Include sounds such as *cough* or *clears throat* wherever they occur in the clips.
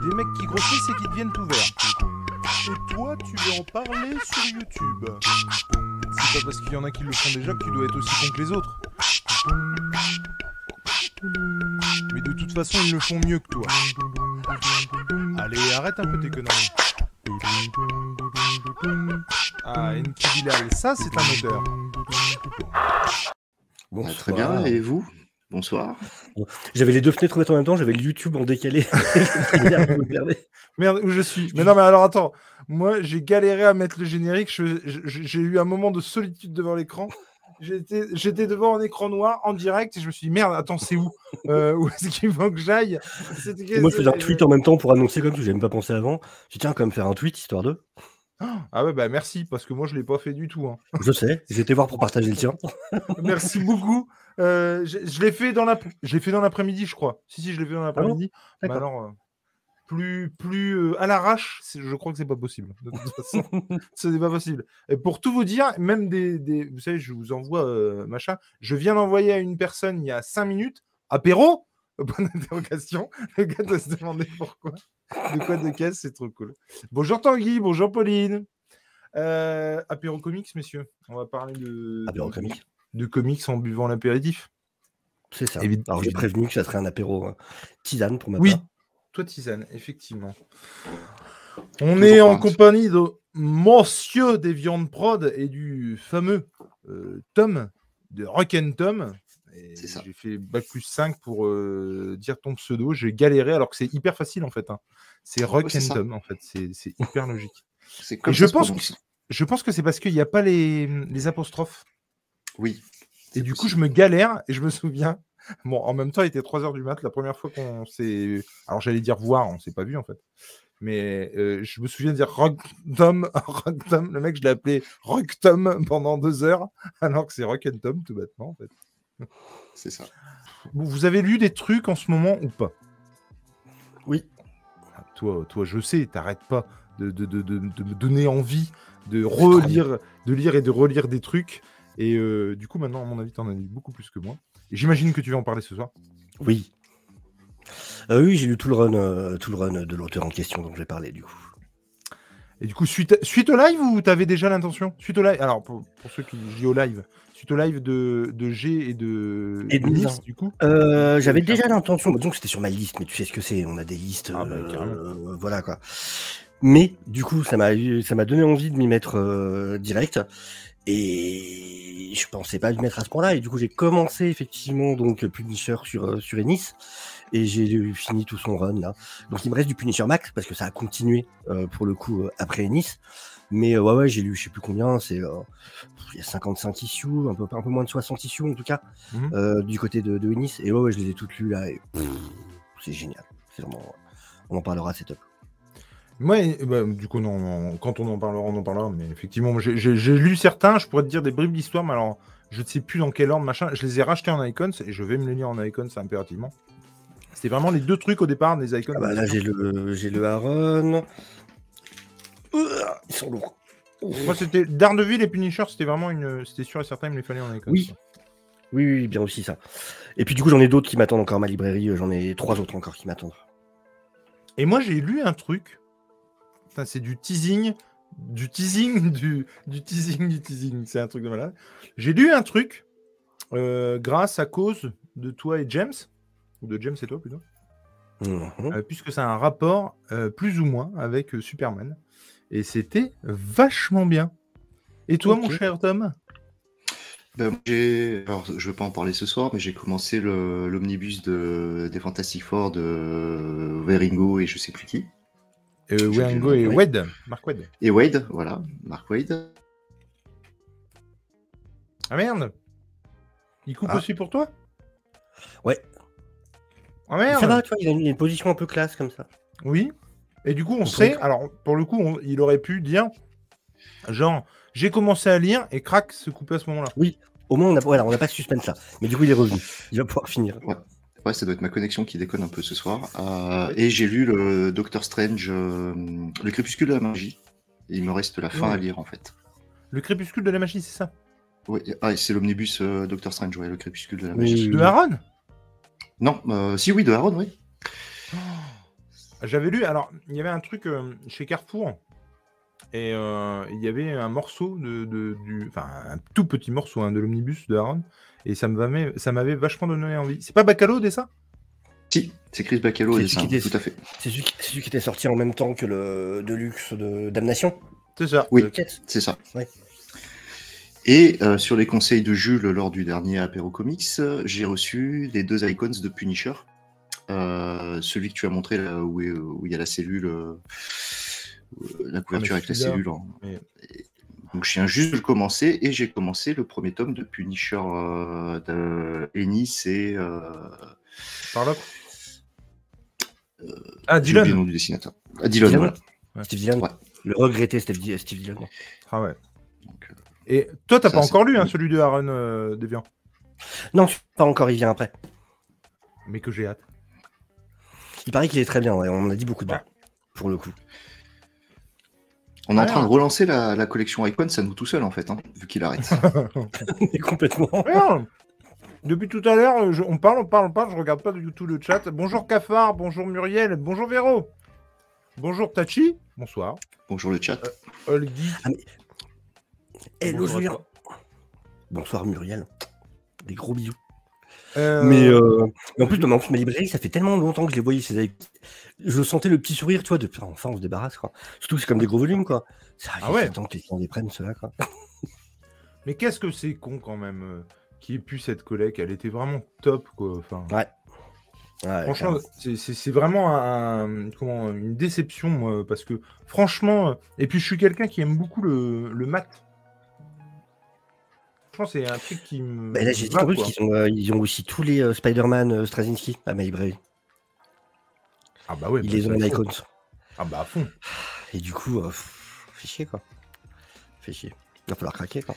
Des mecs qui grossissent et qui deviennent tout verts. Et toi, tu veux en parler sur YouTube C'est pas parce qu'il y en a qui le font déjà que tu dois être aussi con que les autres. Mais de toute façon, ils le font mieux que toi. Allez, arrête un peu tes conneries. Ah, Enki Bilal, ça c'est un odeur. Bon, très bien, et vous? Bonsoir. J'avais les deux fenêtres ouvertes en même temps, j'avais le YouTube en décalé. *laughs* Merde, où je suis? Mais non, mais alors attends, moi j'ai galéré à mettre le générique, j'ai eu un moment de solitude devant l'écran. J'étais devant un écran noir en direct et je me suis dit merde, attends, c'est où? Euh, *laughs* Où est-ce qu'il faut que j'aille? Moi je faisais un tweet en même temps pour annoncer comme ça, j'avais même pas pensé avant. J'ai tiens, quand même faire un tweet histoire de. Ah ouais, bah merci, parce que moi je l'ai pas fait du tout. Hein. Je sais, j'étais voir pour partager le tien. merci beaucoup. Euh, je, l'ai fait dans l'après-midi, je crois. Si, si, je l'ai fait dans l'après-midi. Ah alors, euh, plus, plus euh, à l'arrache, je crois que c'est pas possible. De toute façon, *laughs* ce n'est pas possible. Et pour tout vous dire, même des, des vous savez, je vous envoie machin. Je viens d'envoyer à une personne il y a 5 minutes, apéro. Bonne *laughs* interrogation. Le gars doit se demander pourquoi. De quoi de caisse, c'est trop cool. Bonjour Tanguy, bonjour Pauline. apéro comics, messieurs. On va parler de. Apéro comics de comics en buvant l'apéritif. C'est ça. Alors j'ai prévenu que ça serait un apéro euh, tisane pour ma oui. toi tisane, effectivement. On est en compagnie de Monsieur des viandes prod et du fameux euh, Tom de Rock and Tom. J'ai fait bac plus 5 pour euh, dire ton pseudo. J'ai galéré alors que c'est hyper facile en fait. Hein. C'est Rock and Tom en fait. C'est hyper logique. je, pense que, je pense que c'est parce qu'il n'y a pas les, les apostrophes. Oui. Et du coup, je me galère et je me souviens. Bon, en même temps, il était 3 h du mat la première fois qu'on s'est. Alors, j'allais dire voir, on s'est pas vu en fait. Mais euh, je me souviens de dire Rock-Tom, *laughs* Le mec, je l'ai appelé Rock-Tom pendant deux heures, alors que c'est Rock and Tom, tout bêtement en fait. C'est ça. Vous avez lu des trucs en ce moment ou pas? Oui. Ah, toi, toi, je sais, t'arrêtes pas de, de, de, de, me donner envie de relire, de lire et de relire des trucs. Et euh, du coup, maintenant, à mon avis, tu en as lu beaucoup plus que moi. J'imagine que tu vas en parler ce soir. Oui. Euh, oui, j'ai lu tout le run, euh, tout le run de l'auteur en question dont je vais parler du coup. Et du coup, suite, suite au live ou tu avais déjà l'intention? Suite au live, alors pour, ceux qui disent au live, suite au live de, de G et de, et de du coup? J'avais déjà l'intention, donc c'était sur ma liste, mais tu sais ce que c'est, on a des listes, ah, bah, voilà quoi. Mais du coup, ça m'a donné envie de m'y mettre direct. Et je pensais pas lui mettre à ce point-là. Et du coup, j'ai commencé effectivement donc Punisher sur, euh, sur Ennis. Et j'ai fini tout son run là. Donc il me reste du Punisher Max parce que ça a continué euh, pour le coup euh, après Ennis. Mais ouais, ouais, j'ai lu je sais plus combien. C'est il y a 55 issues, un peu, un peu moins de 60 issues en tout cas, mmh du côté de, de Ennis. Et ouais, ouais, je les ai toutes lues là. Et c'est génial. Vraiment. On en parlera, c'est top. Ouais, bah, du coup, non, quand on en parlera, on en parlera. Mais effectivement, j'ai lu certains, je pourrais te dire des bribes d'histoire, mais alors, je ne sais plus dans quel ordre, machin. Je les ai rachetés en icons et je vais me les lire en icons impérativement. C'était vraiment les deux trucs au départ des icons. Ah bah là, j'ai le, j'ai le Aaron. Ils sont lourds. Moi, c'était Daredevil et Punisher, c'était vraiment une. C'était sûr et certain, il me les fallait en icons. Oui. Oui, oui, bien aussi ça. Et puis du coup, j'en ai d'autres qui m'attendent encore à ma librairie. J'en ai trois autres encore qui m'attendent. Et moi, j'ai lu un truc c'est du teasing, du teasing, *laughs* du, du teasing, du teasing. C'est un truc de malade. J'ai lu un truc euh, grâce à cause de toi et James, ou de James et toi plutôt, mhm. euh, puisque ça a un rapport euh, plus ou moins avec Superman. Et c'était vachement bien. Et toi, mon cher Tom? Ben, j'ai... Alors, je ne vais pas en parler ce soir, mais j'ai commencé le- l'omnibus de... des Fantastic Four de Weringo et je sais plus qui. Euh, et oui. Wade, Mark Wade. Et Wade, voilà, Mark Wade. Ah merde Il coupe Ah. aussi pour toi? Ouais. Ah merde Ça va, tu vois, il a une, position un peu classe comme ça. Oui. Et du coup, on sait, alors pour le coup, on- il aurait pu dire, genre, j'ai commencé à lire et crac, se couper à ce moment-là. Au moins, on n'a voilà, on n'a pas de suspense là. Mais du coup, il est revenu. Il va pouvoir finir. Ouais, ça doit être ma connexion qui déconne un peu ce soir. Euh, et j'ai lu le Doctor Strange, euh, le crépuscule de la magie. Et il me reste la fin Ouais. à lire en fait. Le crépuscule de la magie, c'est ça? Ouais, ah, c'est l'omnibus euh, Doctor Strange, ouais, le crépuscule de la Oui. magie. De Aaron? Non, euh, si oui, de Aaron, oui. J'avais lu, alors, il y avait un truc chez Carrefour, et il y avait un morceau de, de- du. Enfin, un tout petit morceau hein, de l'omnibus de Aaron, et ça m'avait ça m'avait vachement donné envie. C'est pas Bacalo, des ça Si, c'est Chris Bacalo qui était- tout à fait. C'est celui, qui- c'est celui qui était sorti en même temps que le Deluxe de Damnation? C'est ça. Oui. C'est ça. Ouais. Et euh, sur les conseils de Jules lors du dernier Apéro Comics, j'ai reçu les deux icons de Punisher. Euh, celui que tu as montré là où, il y a la cellule, euh, la couverture avec la cellule. mais- Donc je viens juste de le commencer et j'ai commencé le premier tome de Punisher euh, de Ennis et euh, Par là Ah, j'ai oublié le Dylan nom du dessinateur. Ah, Dylan, Dylan. voilà. Ouais. Steve Dillon. Ouais. Le regretté Steve, Steve Dillon. Ah ouais. Donc, euh, Et toi, t'as pas encore lu hein, celui de Aaron euh, Deviant, Non, pas encore, il vient après. mais que j'ai hâte. Il paraît qu'il est très bien, ouais. on en a dit beaucoup de bien. Pour le coup. On est en train de relancer la, la collection Icon, ça nous tout seul en fait, hein, vu qu'il arrête. *laughs* *laughs* Mais complètement. Merde Depuis tout à l'heure, on parle, on parle, on parle, je regarde pas du tout le chat. Bonjour Cafard, bonjour Muriel, bonjour Véro, bonjour Tachi, bonsoir. Bonjour le chat. Olgi, Hello Bonjour à Julien. toi. Bonsoir Muriel. Des gros bisous. Euh, Mais, euh, mais en plus, plus, ma librairie, ça fait tellement longtemps que je les voyais. ces- Je sentais le petit sourire, tu vois, de enfin, on se débarrasse, quoi. Surtout que c'est comme des gros volumes, quoi. Ça Ah ouais. les gens les prennent, ceux-là, quoi. *laughs* Mais qu'est-ce que c'est con quand même euh, qui ait pu cette collègue, elle était vraiment top quoi. Enfin, Ouais, franchement, c'est- vraiment un, comment, une déception moi, parce que franchement, euh, et puis je suis quelqu'un qui aime beaucoup le, le mat. Franchement, c'est un truc qui me. Bah, là, j'ai quoi. qu'ils ont, euh, ils ont aussi tous les euh, Spider-Man euh, Straczynski à ma librairie. Ah bah ouais. Ils bah, les ont en icons. Ah bah à fond. Et du coup, euh, pff, fait chier, quoi. Fait chier. Il va falloir craquer, quoi.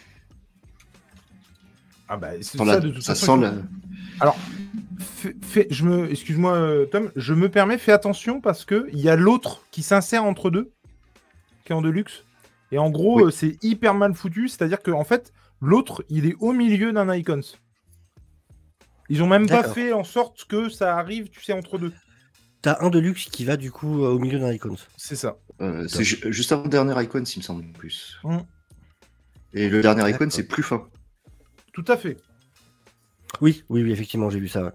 Ah bah ça la- de toute ça façon. sent la... Fais- fais- je me, excuse-moi Tom, je me permets, fais attention parce que il y a l'autre qui s'insère entre deux, qui est en deluxe. Et en gros, Oui. c'est hyper mal foutu, c'est-à-dire que en fait, l'autre, il est au milieu d'un icons. Ils ont même pas fait en sorte que ça arrive, tu sais, entre deux. T'as un de luxe qui va, du coup, euh, au milieu d'un icons. C'est ça. euh, c'est ju- juste avant le dernier Icon, s'il me semble en plus. Mm. Et le dernier Icon, D'accord. c'est plus fin. Tout à fait. Oui, oui, oui, effectivement, j'ai vu ça. ouais.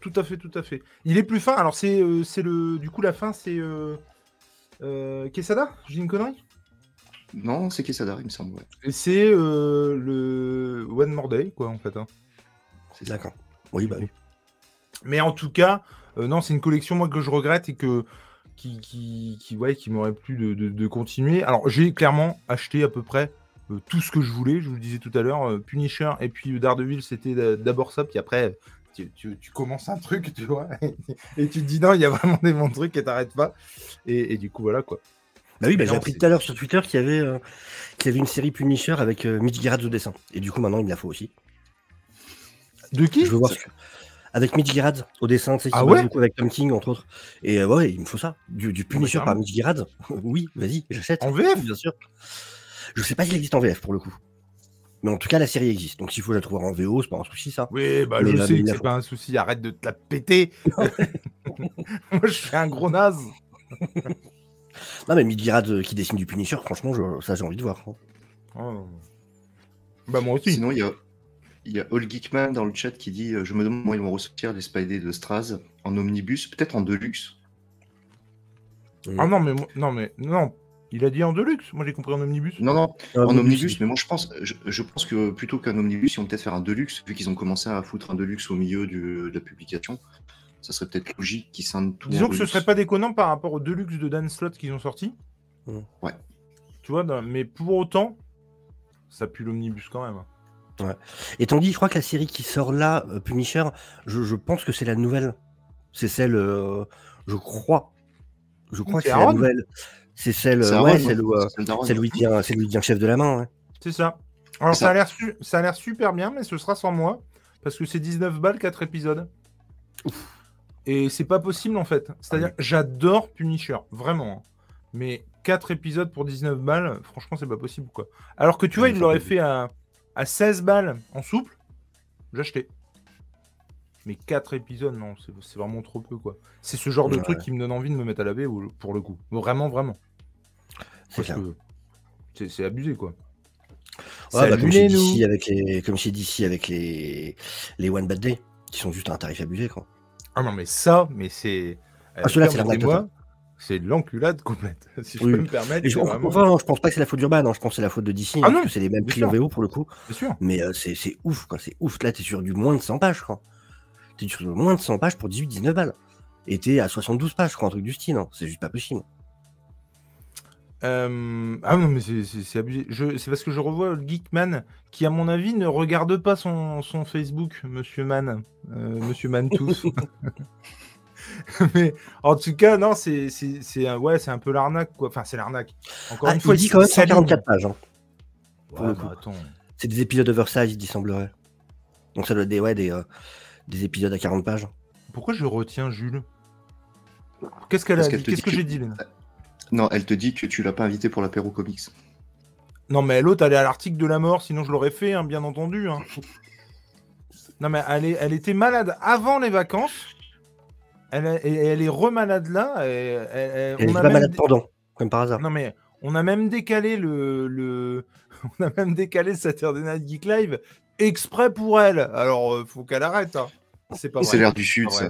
Tout à fait, tout à fait. Il est plus fin. Alors c'est, euh, c'est le, du coup la fin, c'est euh, euh, Quesada? J'ai dit une connerie? Non, c'est Quesada, il me semble. Ouais. Et c'est euh, le One More Day, quoi, en fait. hein. C'est ça. D'accord. Oui, bah oui. Mais en tout cas, euh, non, c'est une collection moi que je regrette et que qui, qui, qui, ouais, qui m'aurait plu de, de- de continuer. Alors j'ai clairement acheté à peu près euh, tout ce que je voulais. Je vous le disais tout à l'heure, euh, Punisher et puis Daredevil, c'était d'a- d'abord ça. Puis après, tu, tu- tu commences un truc, tu vois, *laughs* et tu te dis non, il y a vraiment des bons trucs et t'arrêtes pas. Et, et du coup voilà quoi. Bah oui, bah, j'ai appris tout à l'heure sur Twitter qu'il y avait, euh, qu'il y avait une série Punisher avec euh, Mitch Gerrard au dessin. Et du coup, maintenant, il me la faut aussi. De qui? Je veux voir ce que- Avec Mitch Gerrard au dessin, tu sais, qui Ah ouais? beaucoup avec Tom King, entre autres. Et euh, ouais, il me faut ça. Du, du Punisher par carrément. Mitch Gerrard? *laughs* oui, vas-y, j'achète. En VF Bien sûr. Je sais pas s'il existe en VF pour le coup. Mais en tout cas, la série existe. Donc s'il faut la trouver en VO, c'est pas un souci, ça. Oui, bah Mais je là, sais que c'est pas un souci. Arrête de te la péter. *laughs* *laughs* moi je suis un gros naze. Non, mais Mitch Gerrard euh, qui dessine du Punisher, franchement, je- ça j'ai envie de voir. Oh. Bah moi aussi. Sinon, il y a, il y a All Geekman dans le chat qui dit euh, Je me demande comment ils vont ressortir les Spidey de Straz en omnibus, peut-être en deluxe. Ah non, mais moi- non, mais non. Il a dit en deluxe Moi j'ai compris en omnibus. Non, non, Ah, en omnibus, mais moi je pense, je, je pense que plutôt qu'un omnibus, ils vont peut-être faire un deluxe, vu qu'ils ont commencé à foutre un deluxe au milieu du- de la publication. Ça serait peut-être logique qu'ils scindent tout. Disons que ce serait pas déconnant par rapport au deluxe de Dan Slott qu'ils ont sorti. Mm. Ouais. Tu vois, mais pour autant, ça pue l'omnibus quand même. Et t'en dis, je crois que la série qui sort là, euh, Punisher, je, je pense que c'est la nouvelle. C'est celle, euh, je crois. Je crois que c'est la nouvelle. C'est celle, C'est ouais, ouais, celle où, euh, c'est celle où il devient, celle où il devient chef de la main. ouais. C'est ça. Alors ça ça. a l'air su- ça a l'air super bien, mais ce sera sans moi. Parce que c'est 19 balles, 4 épisodes. Et c'est pas possible en fait. C'est-à-dire, Ah j'adore Punisher, vraiment. hein. Mais 4 épisodes pour 19 balles, franchement, c'est pas possible quoi. Alors que tu vois, Ouais, il l'aurait fait à, à 16 balles en souple, j'achetais. Mais 4 épisodes, non, c'est vraiment trop peu quoi. C'est ce genre de Ouais. truc qui me donne envie de me mettre à laver ou- pour le coup. Vraiment, vraiment. C'est Parce clair. que c'est abusé quoi. Ouais, bah, comme les DC nous. avec les, comme chez DC avec les, les One Bad Day, qui sont juste à un tarif abusé, quoi. Ah non, mais ça, mais c'est. Ah, celui-là, c'est moi C'est de l'enculade complète, *laughs* si je Oui. peux me permettre. Et je, vraiment- enfin, non, je pense pas que c'est la faute d'Urban, hein, je pense que c'est la faute de DC, hein, Ah non, parce que c'est les mêmes bien prix en sûr. VO pour le coup. C'est sûr. Mais euh, c'est c'est ouf, quoi. C'est ouf. Là, t'es sur du moins de 100 pages, quoi. T'es sur du moins de 100 pages pour 18-19 balles. Et t'es à 72 pages, quoi, un truc du style. hein. C'est juste pas possible. Euh, Ah non, mais c'est- abusé. Je... C'est parce que je revois le Geekman qui, à mon avis, ne regarde pas son, son Facebook, Monsieur Man. Euh, Monsieur Man tous. *laughs* *laughs* mais en tout cas, non, c'est. Ouais, c'est un peu l'arnaque, quoi. Enfin, c'est l'arnaque. Encore Ah, une il fois, dit quand même s'aligne. 144 pages. hein. Ouais, bah. C'est des épisodes oversize, il semblerait. Donc ça doit être des, ouais, des, euh, des épisodes à 40 pages. Pourquoi je retiens Jules? Qu'est-ce qu'elle a dit? Qu'est-ce que, que- j'ai dit, Léna Non, elle te dit que tu l'as pas invité pour l'apéro comics. Non, mais l'autre, elle est à l'article de la mort, sinon je l'aurais fait, hein, bien entendu. hein. *laughs* Non, mais elle, est- elle était malade avant les vacances. Elle, est- et elle est remalade là. et- Elle on est a pas même malade pendant, comme par hasard. Non, mais on a même décalé le. le... *laughs* On a même décalé Saturday Night Geek Live exprès pour elle. Alors, euh, faut qu'elle arrête. hein. C'est pas vrai. C'est l'air du sud, ça.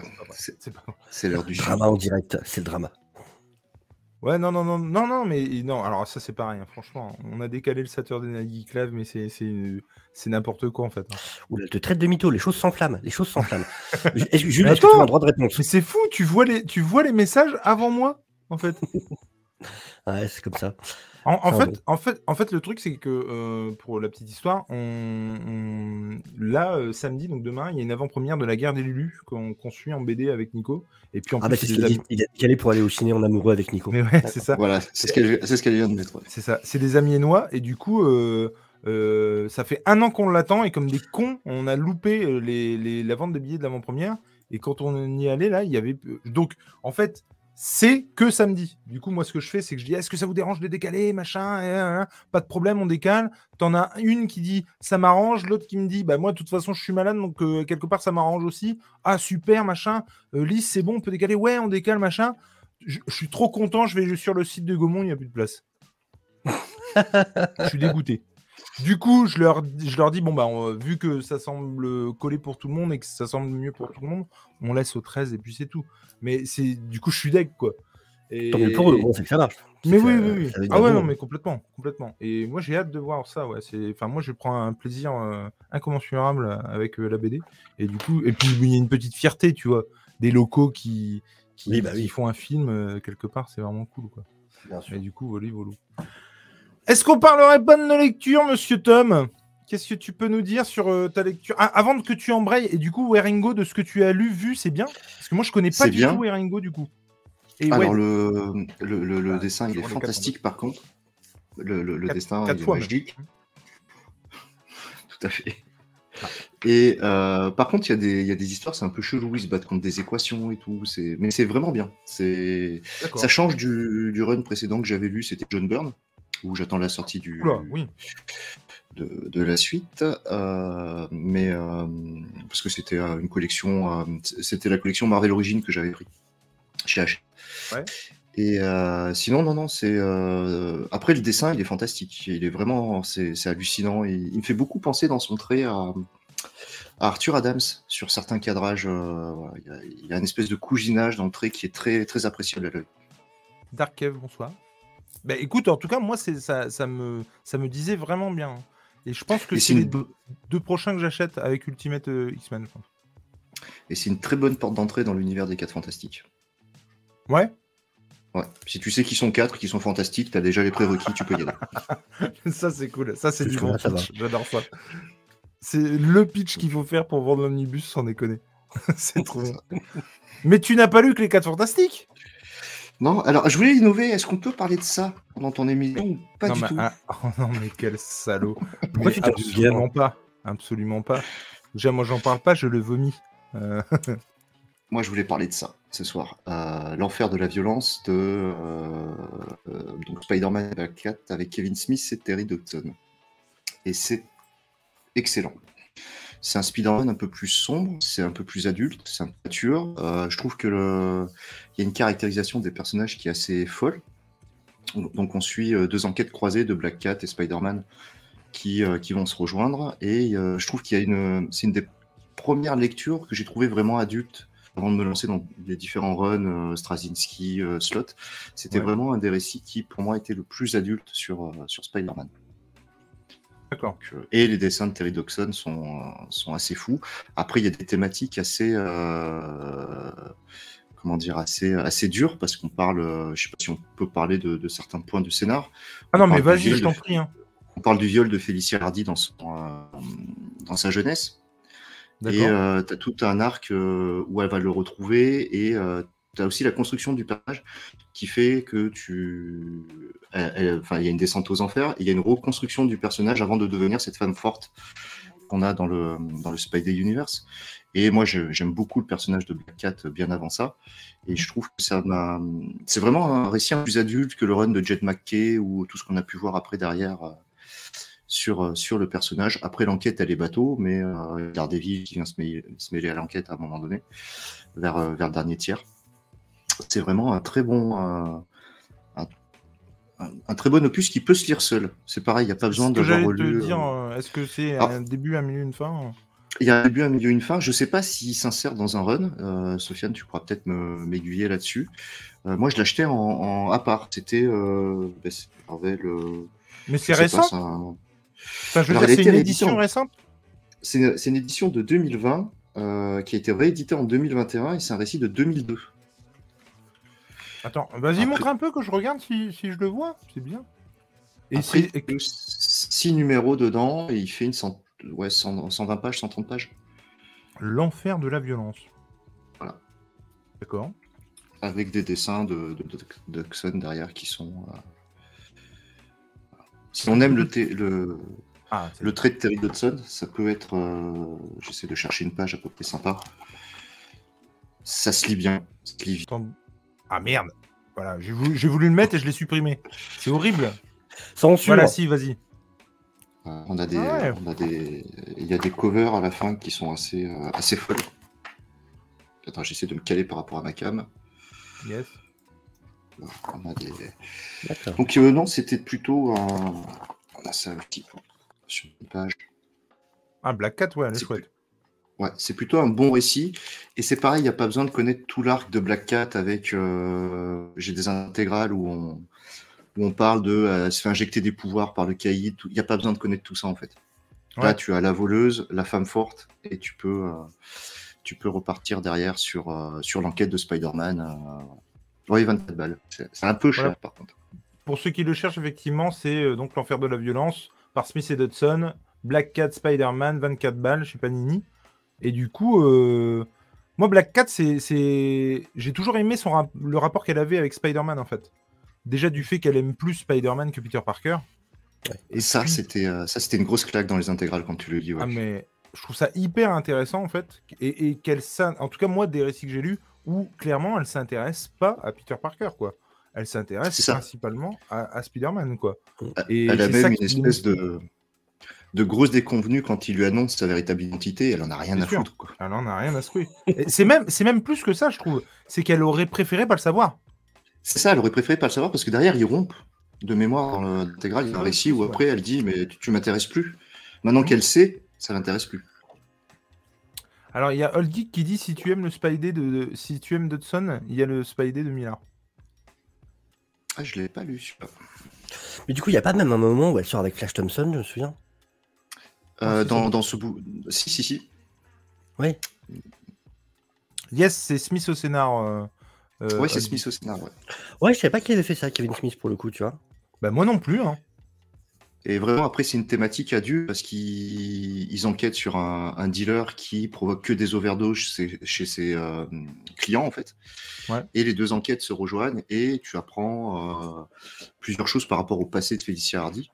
c'est l'air du sud. Drama en direct, c'est le drama. Ouais, non, non, non, non, non, mais non, alors ça c'est pareil, hein, franchement, on a décalé le Saturday Night Geek Live, mais c'est c'est c'est n'importe quoi en fait. hein. Oula, elle te traite de mytho, les choses s'enflamment, les choses s'enflamment. *laughs* Est-ce que- Jules, Mais est-ce que tu attends as un droit de réponse? Mais c'est fou, tu vois les tu vois les messages avant moi en fait. *laughs* Ouais, c'est comme ça. En, en Ah, fait, en fait, en fait, le truc c'est que euh, pour la petite histoire, on, on- là euh, samedi donc demain, il y a une avant-première de la guerre des Lulus qu'on qu'on suit en BD avec Nico. Et puis en Ah plus bah c'est ce qu'il a dit. amis- Il a décalé pour aller au ciné en amoureux avec Nico. Mais ouais, c'est ça. Voilà, c'est ce qu'elle ce vient de mettre. ouais. C'est ça, c'est des amiénois et du coup, euh, euh, ça fait un an qu'on l'attend et comme des cons, on a loupé les, les- la vente des billets de l'avant-première et quand on y allait là, il y avait donc en fait c'est que samedi. Du coup, moi ce que je fais, c'est que je dis est-ce que ça vous dérange de décaler, machin, pas de problème, on décale. T'en as une qui dit ça m'arrange, l'autre qui me dit bah moi de toute façon je suis malade donc euh, quelque part ça m'arrange aussi. Ah super machin, euh, Lys c'est bon, on peut décaler, ouais on décale machin. Je, je suis trop content, je vais sur le site de Gaumont, il n'y a plus de place. *laughs* Je suis dégoûté. Du coup, je leur, je leur dis bon, bah, on- vu que ça semble coller pour tout le monde et que ça semble mieux pour tout le monde, on laisse au 13 et puis c'est tout. Mais c'est du coup, je suis deg quoi. Et... Tant mieux pour eux, c'est que ça marche. Mais oui, oui, oui. Ah ouais, non, mais complètement, complètement. Et moi, j'ai hâte de voir ça. Ouais, c'est, enfin, moi, je prends un plaisir euh, incommensurable avec euh, la BD. Et du coup, et puis il y a une petite fierté, tu vois, des locaux qui, qui, Oui, bah qui oui. font un film euh, quelque part, c'est vraiment cool, quoi. Bien sûr. Et du coup, voli, volo. Est-ce qu'on parlerait pas de nos lectures, monsieur Tom? Qu'est-ce que tu peux nous dire sur euh, ta lecture? Ah, Avant que tu embrayes, et du coup, Weringo, de ce que tu as lu, vu, c'est bien? Parce que moi, je connais pas du bien. tout Weringo, du coup. Et Alors ouais, le, le, le- le Ah, dessin il est fantastique par contre. Le, Quatre- dessin quatre il est fois, magique. *laughs* Tout à fait. Et euh, par contre, il y, a des- il y a des histoires, c'est un peu chelou, ils se battent contre des équations et tout. Mais c'est vraiment bien. Ça change du, du run précédent que j'avais lu, c'était John Byrne, où j'attends la sortie du, Oula, oui. de, de la suite. euh, mais euh, parce que c'était euh, une collection, c'était la collection Marvel Origins que j'avais pris chez H. Ouais. Et sinon, non, non, c'est. Après, le dessin, il est fantastique. Il est vraiment. C'est hallucinant. Il, il me fait beaucoup penser dans son trait à, Arthur Adams sur certains cadrages. euh, il, y a, il y a une espèce de cousinage dans le trait qui est très, très appréciable à l'œil. Dark Cave, bonsoir. Bah écoute, en tout cas, moi, c'est ça, ça, me, ça me disait vraiment bien. Et je pense que c'est les deux, deux prochains que j'achète avec Ultimate euh, X-Men. Et c'est une très bonne porte d'entrée dans l'univers des 4 fantastiques. Ouais, Ouais. Si tu sais qu'ils sont 4, qu'ils sont fantastiques, t'as déjà les prérequis, tu peux y aller. *laughs* ça c'est cool. Ça c'est du bon pitch. J'adore ça. C'est le pitch qu'il faut faire pour vendre l'omnibus sans déconner. *laughs* c'est trop bien. Mais tu n'as pas lu que les 4 fantastiques? Non, alors je voulais innover. Est-ce qu'on peut parler de ça dans ton émission ou pas non, du mais, tout? ah, *laughs* oh non, mais quel salaud. Pourquoi Mais tu t'appelles Absolument pas. Absolument pas. Déjà, moi, j'en parle pas, je le vomis. Euh, *laughs* Moi, je voulais parler de ça ce soir. Euh, L'enfer de la violence de euh, euh, donc Spider-Man et Black Cat avec Kevin Smith et Terry Dodson. Et c'est excellent. C'est un Spider-Man un peu plus sombre, c'est un peu plus adulte, c'est un peu mature. Euh, je trouve que le... il y a une caractérisation des personnages qui est assez folle. Donc on suit euh, deux enquêtes croisées de Black Cat et Spider-Man qui, euh, qui vont se rejoindre. Et euh, je trouve qu'il y a une... C'est une des premières lectures que j'ai trouvé vraiment adulte avant de me lancer dans les différents runs, Straczynski, Slot. C'était Ouais. vraiment un des récits qui, pour moi, était le plus adulte sur, sur Spider-Man. D'accord. Euh, et les dessins de Terry Dodson sont, euh, sont assez fous. Après, il y a des thématiques assez, euh, comment dire, assez, assez dures parce qu'on parle, euh, je sais pas si on peut parler de, de certains points du scénar. Ah non, On mais vas-y, je t'en prie. hein. On parle du viol de Félicia Hardy dans, son, euh, dans sa jeunesse. Et D'accord. tu as tout un arc euh, où elle va le retrouver et tu as aussi la construction du personnage qui fait que tu. Enfin, il y a une descente aux enfers, il y a une reconstruction du personnage avant de devenir cette femme forte qu'on a dans le, dans le Spidey Universe. Et moi, j'aime beaucoup le personnage de Black Cat bien avant ça. Et je trouve que ça m'a. C'est vraiment un récit plus adulte que le run de Jet McKay ou tout ce qu'on a pu voir après derrière. euh, sur, euh, sur le personnage. Après, l'enquête, elle est bateau, mais euh, Daredevil qui vient se mêler, se mêler à l'enquête à un moment donné, vers, euh, vers le dernier tiers. C'est vraiment un très bon. un, un- un très bon opus qui peut se lire seul. C'est pareil, il n'y a pas besoin d'avoir j'allais relu. euh, euh, est-ce que c'est Ah. un début, un milieu, une fin Il y a un début, un milieu, une fin. Je ne sais pas s'il s'insère dans un run. Euh, Sofiane, tu pourras peut-être m'aiguiller là-dessus. Euh, moi, je l'achetais en, en- à part. C'était euh, ben, Mais c'est récent c'est un- Enfin, je veux Alors, dire, elle c'est une édition en- récente? C'est une édition de 2020 euh, qui a été rééditée en 2021 et c'est un récit de 2002. Attends, vas-y, montre un peu que je regarde si, si je le vois. C'est bien. Et Après, il y a 6 numéros dedans et il fait une cent... ouais, 100 120 pages, 130 pages. L'enfer de la violence. Voilà. D'accord. Avec des dessins de, de, de Dodson derrière qui sont. euh, Si on aime le, le, Ah, le trait de Terry Dodson, ça peut être. euh, J'essaie de chercher une page à peu près sympa. Ça se lit bien. ça se lit vite. Ah merde. Voilà, j'ai voulu, j'ai voulu le mettre et je l'ai supprimé. C'est horrible. Censure. Voilà, si, vas-y. Euh, On a des, Ah ouais. on a des, il y a des covers à la fin qui sont assez, euh, assez folles. Attends, j'essaie de me caler par rapport à ma cam. Yes. On a des... Donc euh, non, c'était plutôt un... On a ça petit peu sur une page. Ah, Black Cat, ouais, elle est C'est chouette. Ouais, c'est plutôt un bon récit. Et c'est pareil, il n'y a pas besoin de connaître tout l'arc de Black Cat avec. euh, J'ai des intégrales où on, où on parle de euh, se fait injecter des pouvoirs par le caïd. Il n'y a pas besoin de connaître tout ça en fait. Là, tu as la voleuse, la femme forte, et tu peux, euh, tu peux repartir derrière sur, sur l'enquête de Spider-Man. Oui, 24 balles. C'est un peu cher par contre. Pour ceux qui le cherchent, effectivement, c'est donc l'enfer de la violence par Smith et Dodson. Black Cat, Spider-Man, 24 balles chez Panini. Et du coup, euh, moi, Black Cat, c'est, c'est... j'ai toujours aimé son rap- le rapport qu'elle avait avec Spider-Man, en fait. Déjà du fait qu'elle aime plus Spider-Man que Peter Parker. Et ça, puis- c'était euh, ça, c'était une grosse claque dans les intégrales quand tu le lis. ouais. Ah, mais je trouve ça hyper intéressant, en fait. Et, et qu'elle s'in- en tout cas, moi, des récits que j'ai lus, où clairement, elle s'intéresse pas à Peter Parker, quoi. Elle s'intéresse principalement à, à Spider-Man, quoi. Elle- Et Elle a même une espèce de, de grosse déconvenue quand il lui annonce sa véritable identité. Elle en a rien à sûr. foutre. Quoi. Elle en a rien à secouer. C'est même, c'est même plus que ça, je trouve. C'est qu'elle aurait préféré pas le savoir. C'est ça, elle aurait préféré pas le savoir parce que derrière, ils rompent de mémoire dans l'intégrale. Il y a un récit où après, elle dit Mais tu, tu m'intéresses plus. Maintenant Mhm. qu'elle sait, ça l'intéresse plus. Alors, il y a Old Geek qui dit si tu aimes le Spidey de, de- si tu aimes Dodson, il y a le Spidey de Millard. Ah, je l'ai pas lu. celui-là. Mais du coup, il n'y a pas même un moment où elle sort avec Flash Thompson, je me souviens. Euh, dans, dans ce bout. Si, si, si. Oui. Yes, c'est Smith au scénar. euh, euh, ouais, c'est. Smith au scénar, ouais. Ouais, je savais pas qui avait fait ça, Kevin Smith, pour le coup, tu vois. Bah, moi non plus. Hein. Et vraiment, après, c'est une thématique adulte parce qu'ils ils enquêtent sur un, un dealer qui provoque que des overdoses chez, chez ses euh, clients, en fait. Ouais. Et les deux enquêtes se rejoignent et tu apprends euh, plusieurs choses par rapport au passé de Félicia Hardy.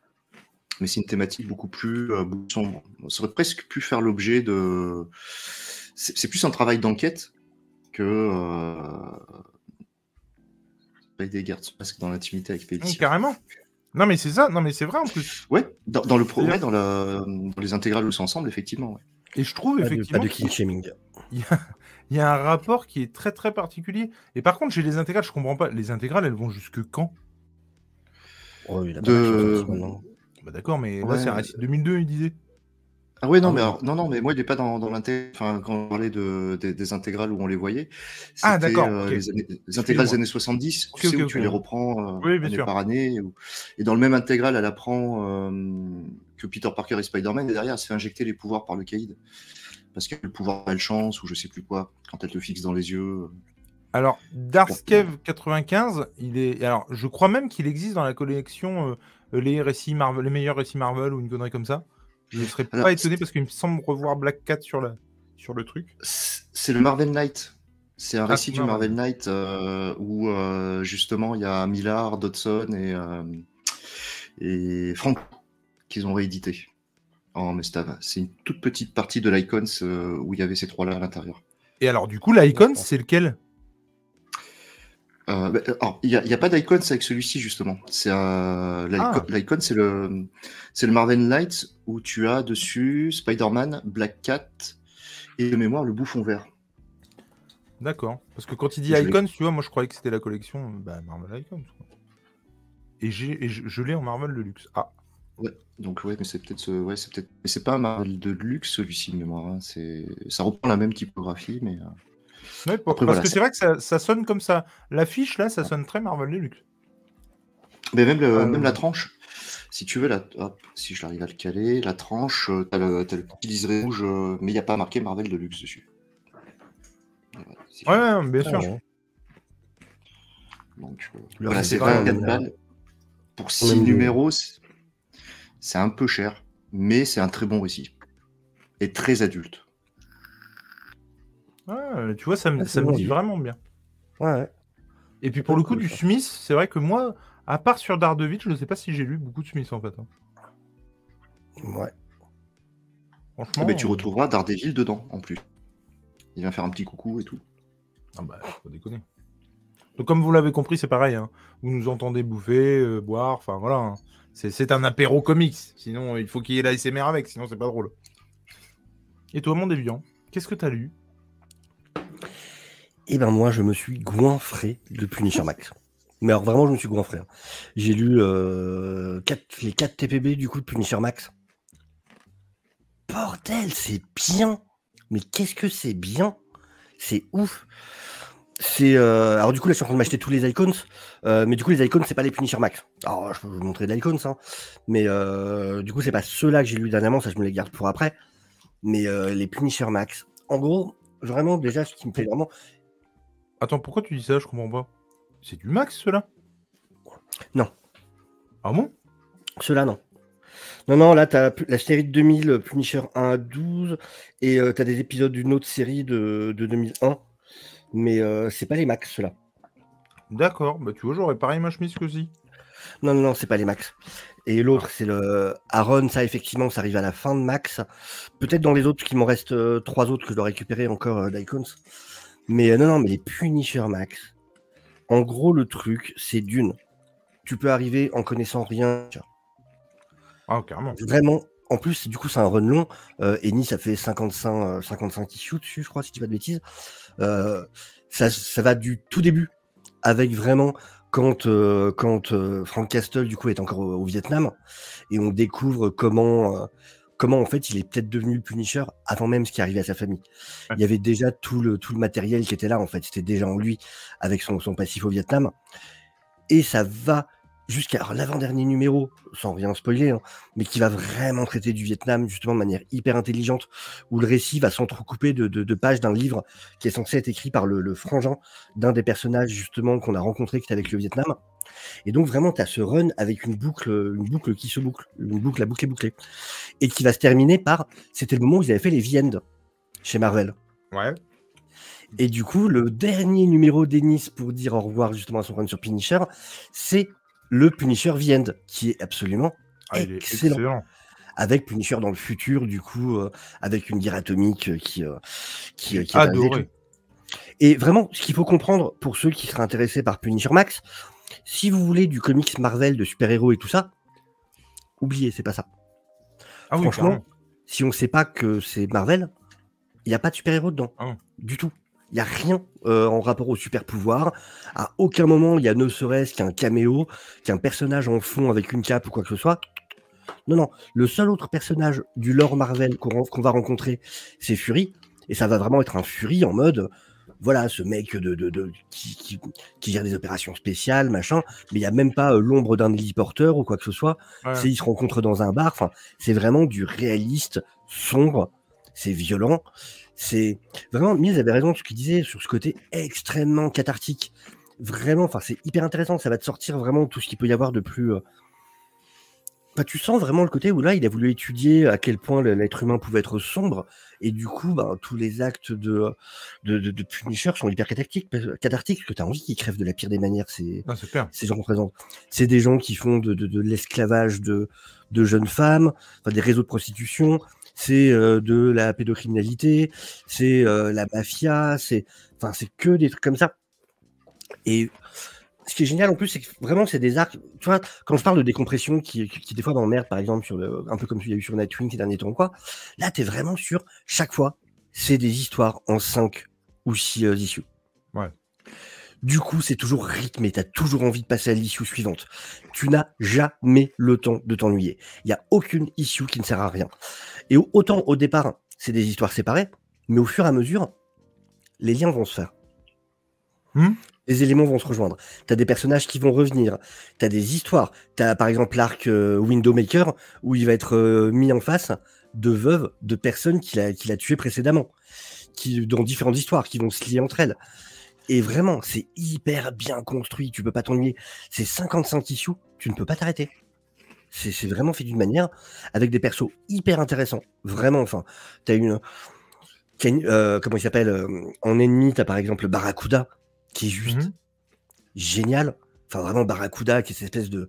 Mais c'est une thématique beaucoup plus euh, sombre. Ça aurait presque pu faire l'objet de. C'est plus un travail d'enquête que. Euh... Des gardes parce que dans l'intimité avec carrément. Non, mais c'est ça. Non, mais c'est vrai en plus. Ouais, dans, dans le pro, ouais, dans, la, dans les intégrales où c'est ensemble, effectivement. ouais. Et je trouve Pas de, pas effectivement de qu'il king shaming. il y, a, il y a un rapport qui est très très particulier. Et par contre, chez les intégrales, je comprends pas. Les intégrales, elles vont jusque quand? Oh, il a pas De-. Bah d'accord, mais là Ouais. c'est un récit de 2002, il disait. Ah ouais, non, Ah mais ouais. alors, non, non, mais moi, il n'est pas dans, dans l'intégrale. Enfin, quand on parlait de, des, des intégrales où on les voyait, Ah, d'accord, euh, les, intégrales des années 70, tu Ok, sais, ok, où tu les reprends euh, Oui, année par année. Et dans le même intégral, elle apprend euh, que Peter Parker est Spider-Man, et derrière, elle se fait injecter les pouvoirs par le caïd. Parce qu'elle a le pouvoir malchance, ou je sais plus quoi, quand elle te fixe dans les yeux. Alors, Darskev 95, il est. Alors, je crois même qu'il existe dans la collection les récits Marvel, les meilleurs récits Marvel ou une connerie comme ça. Je ne serais pas étonné parce qu'il me semble revoir Black Cat sur, la... sur le truc. C'est le Marvel Knight. C'est un Ah, récit du Marvel. Knight euh, où euh, justement il y a Millard, Dodson et, euh, et Frank qu'ils ont réédité en Mestave. C'est une toute petite partie de l'Icons euh, où il y avait ces trois-là à l'intérieur. Et alors, du coup, l'Icon, c'est lequel? Euh, bah, alors, il n'y a, il y a pas d'Icons avec celui-ci justement. C'est euh, l'Icon, Ah. c'est le c'est le Marvel Knight où tu as dessus Spider-Man, Black Cat et de mémoire le Bouffon Vert. D'accord. Parce que quand il dit. Icons, tu vois, moi je croyais que c'était la collection euh, bah, Marvel Icons. quoi. Et, j'ai, et je, je l'ai en Marvel de luxe. Ah, Donc ouais, mais c'est peut-être ce... ouais, c'est peut-être mais c'est pas un Marvel de luxe celui-ci de mémoire. hein. C'est ça reprend la même typographie, mais euh, Ouais, pour- Après, parce voilà, que c'est- vrai que ça, ça sonne comme ça. L'affiche là, ça sonne très Marvel de luxe. mais même le- Euh, même la tranche. Si tu veux, la... hop, si je l'arrive à le caler, la tranche, euh, t'as le, petit liseré rouge, euh, mais il n'y a pas marqué Marvel de luxe dessus. Ouais, ouais, bien Ah, sûr. ouais. Donc, euh, voilà, c'est c'est pas 24 un- balles. Pour On 6 aime mieux. numéros, c'est un peu cher, mais c'est un très bon récit. Et très adulte. Ouais, tu vois, ça me, Ah, ça me dit vraiment bien. Ouais, ouais. Et puis pour le coup, cool, du ça. Smith, c'est vrai que moi, à part sur Daredevil, je ne sais pas si j'ai lu beaucoup de Smith en fait. hein. Ouais. Franchement. mais tu euh, retrouveras Daredevil dedans, en plus. Il vient faire un petit coucou et tout. Ah bah, faut déconner. Donc, comme vous l'avez compris, c'est pareil. hein. Vous nous entendez bouffer, euh, boire, enfin voilà. hein. C'est, c'est un apéro comics. Sinon, il faut qu'il y ait l'ASMR avec, sinon c'est pas drôle. Et toi, mon déviant, qu'est-ce que t'as lu? Et ben moi, je me suis goinfré de Punisher Max. Mais alors vraiment, je me suis goinfré. hein. J'ai lu euh, quatre- les 4 TPB du coup de Punisher Max. Bordel, c'est bien. Mais qu'est-ce que c'est bien? C'est ouf. C'est euh, alors du coup là, je suis en train de m'acheter tous les icons, euh, mais du coup les icons c'est pas les Punisher Max. Alors je peux vous montrer des icons, hein, mais du coup c'est pas ceux-là que j'ai lu dernièrement, ça je me les garde pour après. Mais les Punisher Max, en gros, vraiment déjà ce qui me fait vraiment, Attends, pourquoi tu dis ça? Je comprends pas. C'est du max, cela? Non. Ah bon? Ceux-là, non. Non, non, là, tu as la série de 2000, euh, Punisher 1 à 12, et tu as des épisodes d'une autre série de, de 2001, mais euh, c'est pas les max, ceux-là. D'accord. Bah, tu vois, j'aurais pareil ma chemise que si. Non, non, non, c'est pas les max. Et l'autre, c'est le Aaron, ça, effectivement, ça arrive à la fin de max. Peut-être dans les autres, qu'il m'en reste euh, trois autres que je dois récupérer encore euh, d'Icons. Mais euh, non, non, mais les Punisher max. En gros, le truc, c'est d'une. Tu peux arriver en connaissant rien. Ah, carrément. Vraiment, en plus, du coup, c'est un run long. Euh, Eni, ça fait 55, euh, 55 issues dessus, je crois, si tu dis pas de bêtises. Euh, ça, ça va du tout début, avec vraiment quand, euh, quand Frank Castle, du coup, est encore au, au Vietnam, et on découvre comment, comment, en fait, il est peut-être devenu le Punisher avant même ce qui arrivait à sa famille. Ouais. Il y avait déjà tout le, tout le matériel qui était là, en fait. C'était déjà en lui, avec son, son passif au Vietnam. Et ça va jusqu'à l'avant-dernier numéro, sans rien spoiler, hein, mais qui va vraiment traiter du Vietnam justement de manière hyper intelligente, où le récit va s'entrecouper de, de, pages d'un livre qui est censé être écrit par le, le frangin d'un des personnages justement qu'on a rencontré qui est avec le Vietnam. Et donc vraiment, tu as ce run avec une boucle, une boucle qui se boucle, une boucle, la boucle est bouclée, et qui va se terminer par, c'était le moment où ils avaient fait les V-End chez Marvel. Ouais. Et du coup, le dernier numéro d'Ennis pour dire au revoir justement à son run sur Punisher, c'est le Punisher The qui est absolument ah, excellent. Avec Punisher dans le futur, du coup, euh, avec une guerre atomique qui, euh, qui, euh, qui est Et vraiment, ce qu'il faut comprendre pour ceux qui seraient intéressés par Punisher Max, si vous voulez du comics Marvel de super-héros et tout ça, oubliez, c'est pas ça. Ah Franchement, si on sait pas que c'est Marvel, il n'y a pas de super-héros dedans. Ah du tout. Il n'y a rien euh, en rapport au super pouvoir. À aucun moment, il y a ne serait-ce qu'un caméo, qu'un personnage en fond avec une cape ou quoi que ce soit. Non, non. Le seul autre personnage du lore Marvel qu'on va rencontrer, c'est Fury. Et ça va vraiment être un Fury en mode, voilà, ce mec de, de, qui, qui, gère des opérations spéciales, machin. Mais il n'y a même pas euh, l'ombre d'un héliporteur ou quoi que ce soit. C'est, ils se rencontrent dans un bar. Enfin, c'est vraiment du réaliste, sombre. C'est violent. C'est vraiment, Mills avait raison sur ce qu'il disait sur ce côté extrêmement cathartique. Vraiment, enfin, c'est hyper intéressant. Ça va te sortir vraiment tout ce qu'il peut y avoir de plus. Euh, tu sens vraiment le côté où là, il a voulu étudier à quel point l'être humain pouvait être sombre, et du coup, bah, tous les actes de, de, de, Punisher sont hyper cathartiques, cathartiques parce que tu as envie qu'ils crèvent de la pire des manières, ces, ah, ces gens présents. C'est des gens qui font de, de l'esclavage de, de jeunes femmes, enfin, des réseaux de prostitution, c'est euh, de la pédocriminalité, c'est euh, la mafia, c'est enfin c'est que des trucs comme ça. Et ce qui est génial en plus, c'est que vraiment c'est des arcs. Tu vois, quand je parle de décompression qui, qui, des fois m'emmerde, par exemple, sur le, un peu comme il y a eu sur Nightwing ces derniers temps, quoi. Là, tu es vraiment sur chaque fois, c'est des histoires en 5 ou 6 euh, issues. Ouais. Du coup, c'est toujours rythmé, tu as toujours envie de passer à l'issue suivante. Tu n'as jamais le temps de t'ennuyer. Il n'y a aucune issue qui ne sert à rien. Et autant au départ, c'est des histoires séparées, mais au fur et à mesure, les liens vont se faire. Hmm? Les éléments vont se rejoindre. Tu as des personnages qui vont revenir. Tu as des histoires. Tu as par exemple l'arc euh, Windowmaker où il va être euh, mis en face de veuves de personnes qu'il a, a tuées précédemment, qui, dans différentes histoires qui vont se lier entre elles. Et vraiment, c'est hyper bien construit. Tu peux pas t'ennuyer. C'est 55 issues. Tu ne peux pas t'arrêter. C'est vraiment fait d'une manière avec des persos hyper intéressants. Vraiment, enfin, tu as une. Euh, comment il s'appelle En ennemi, tu as par exemple Barracuda, qui est juste mmh génial. Enfin, vraiment, Barracuda, qui est cette espèce de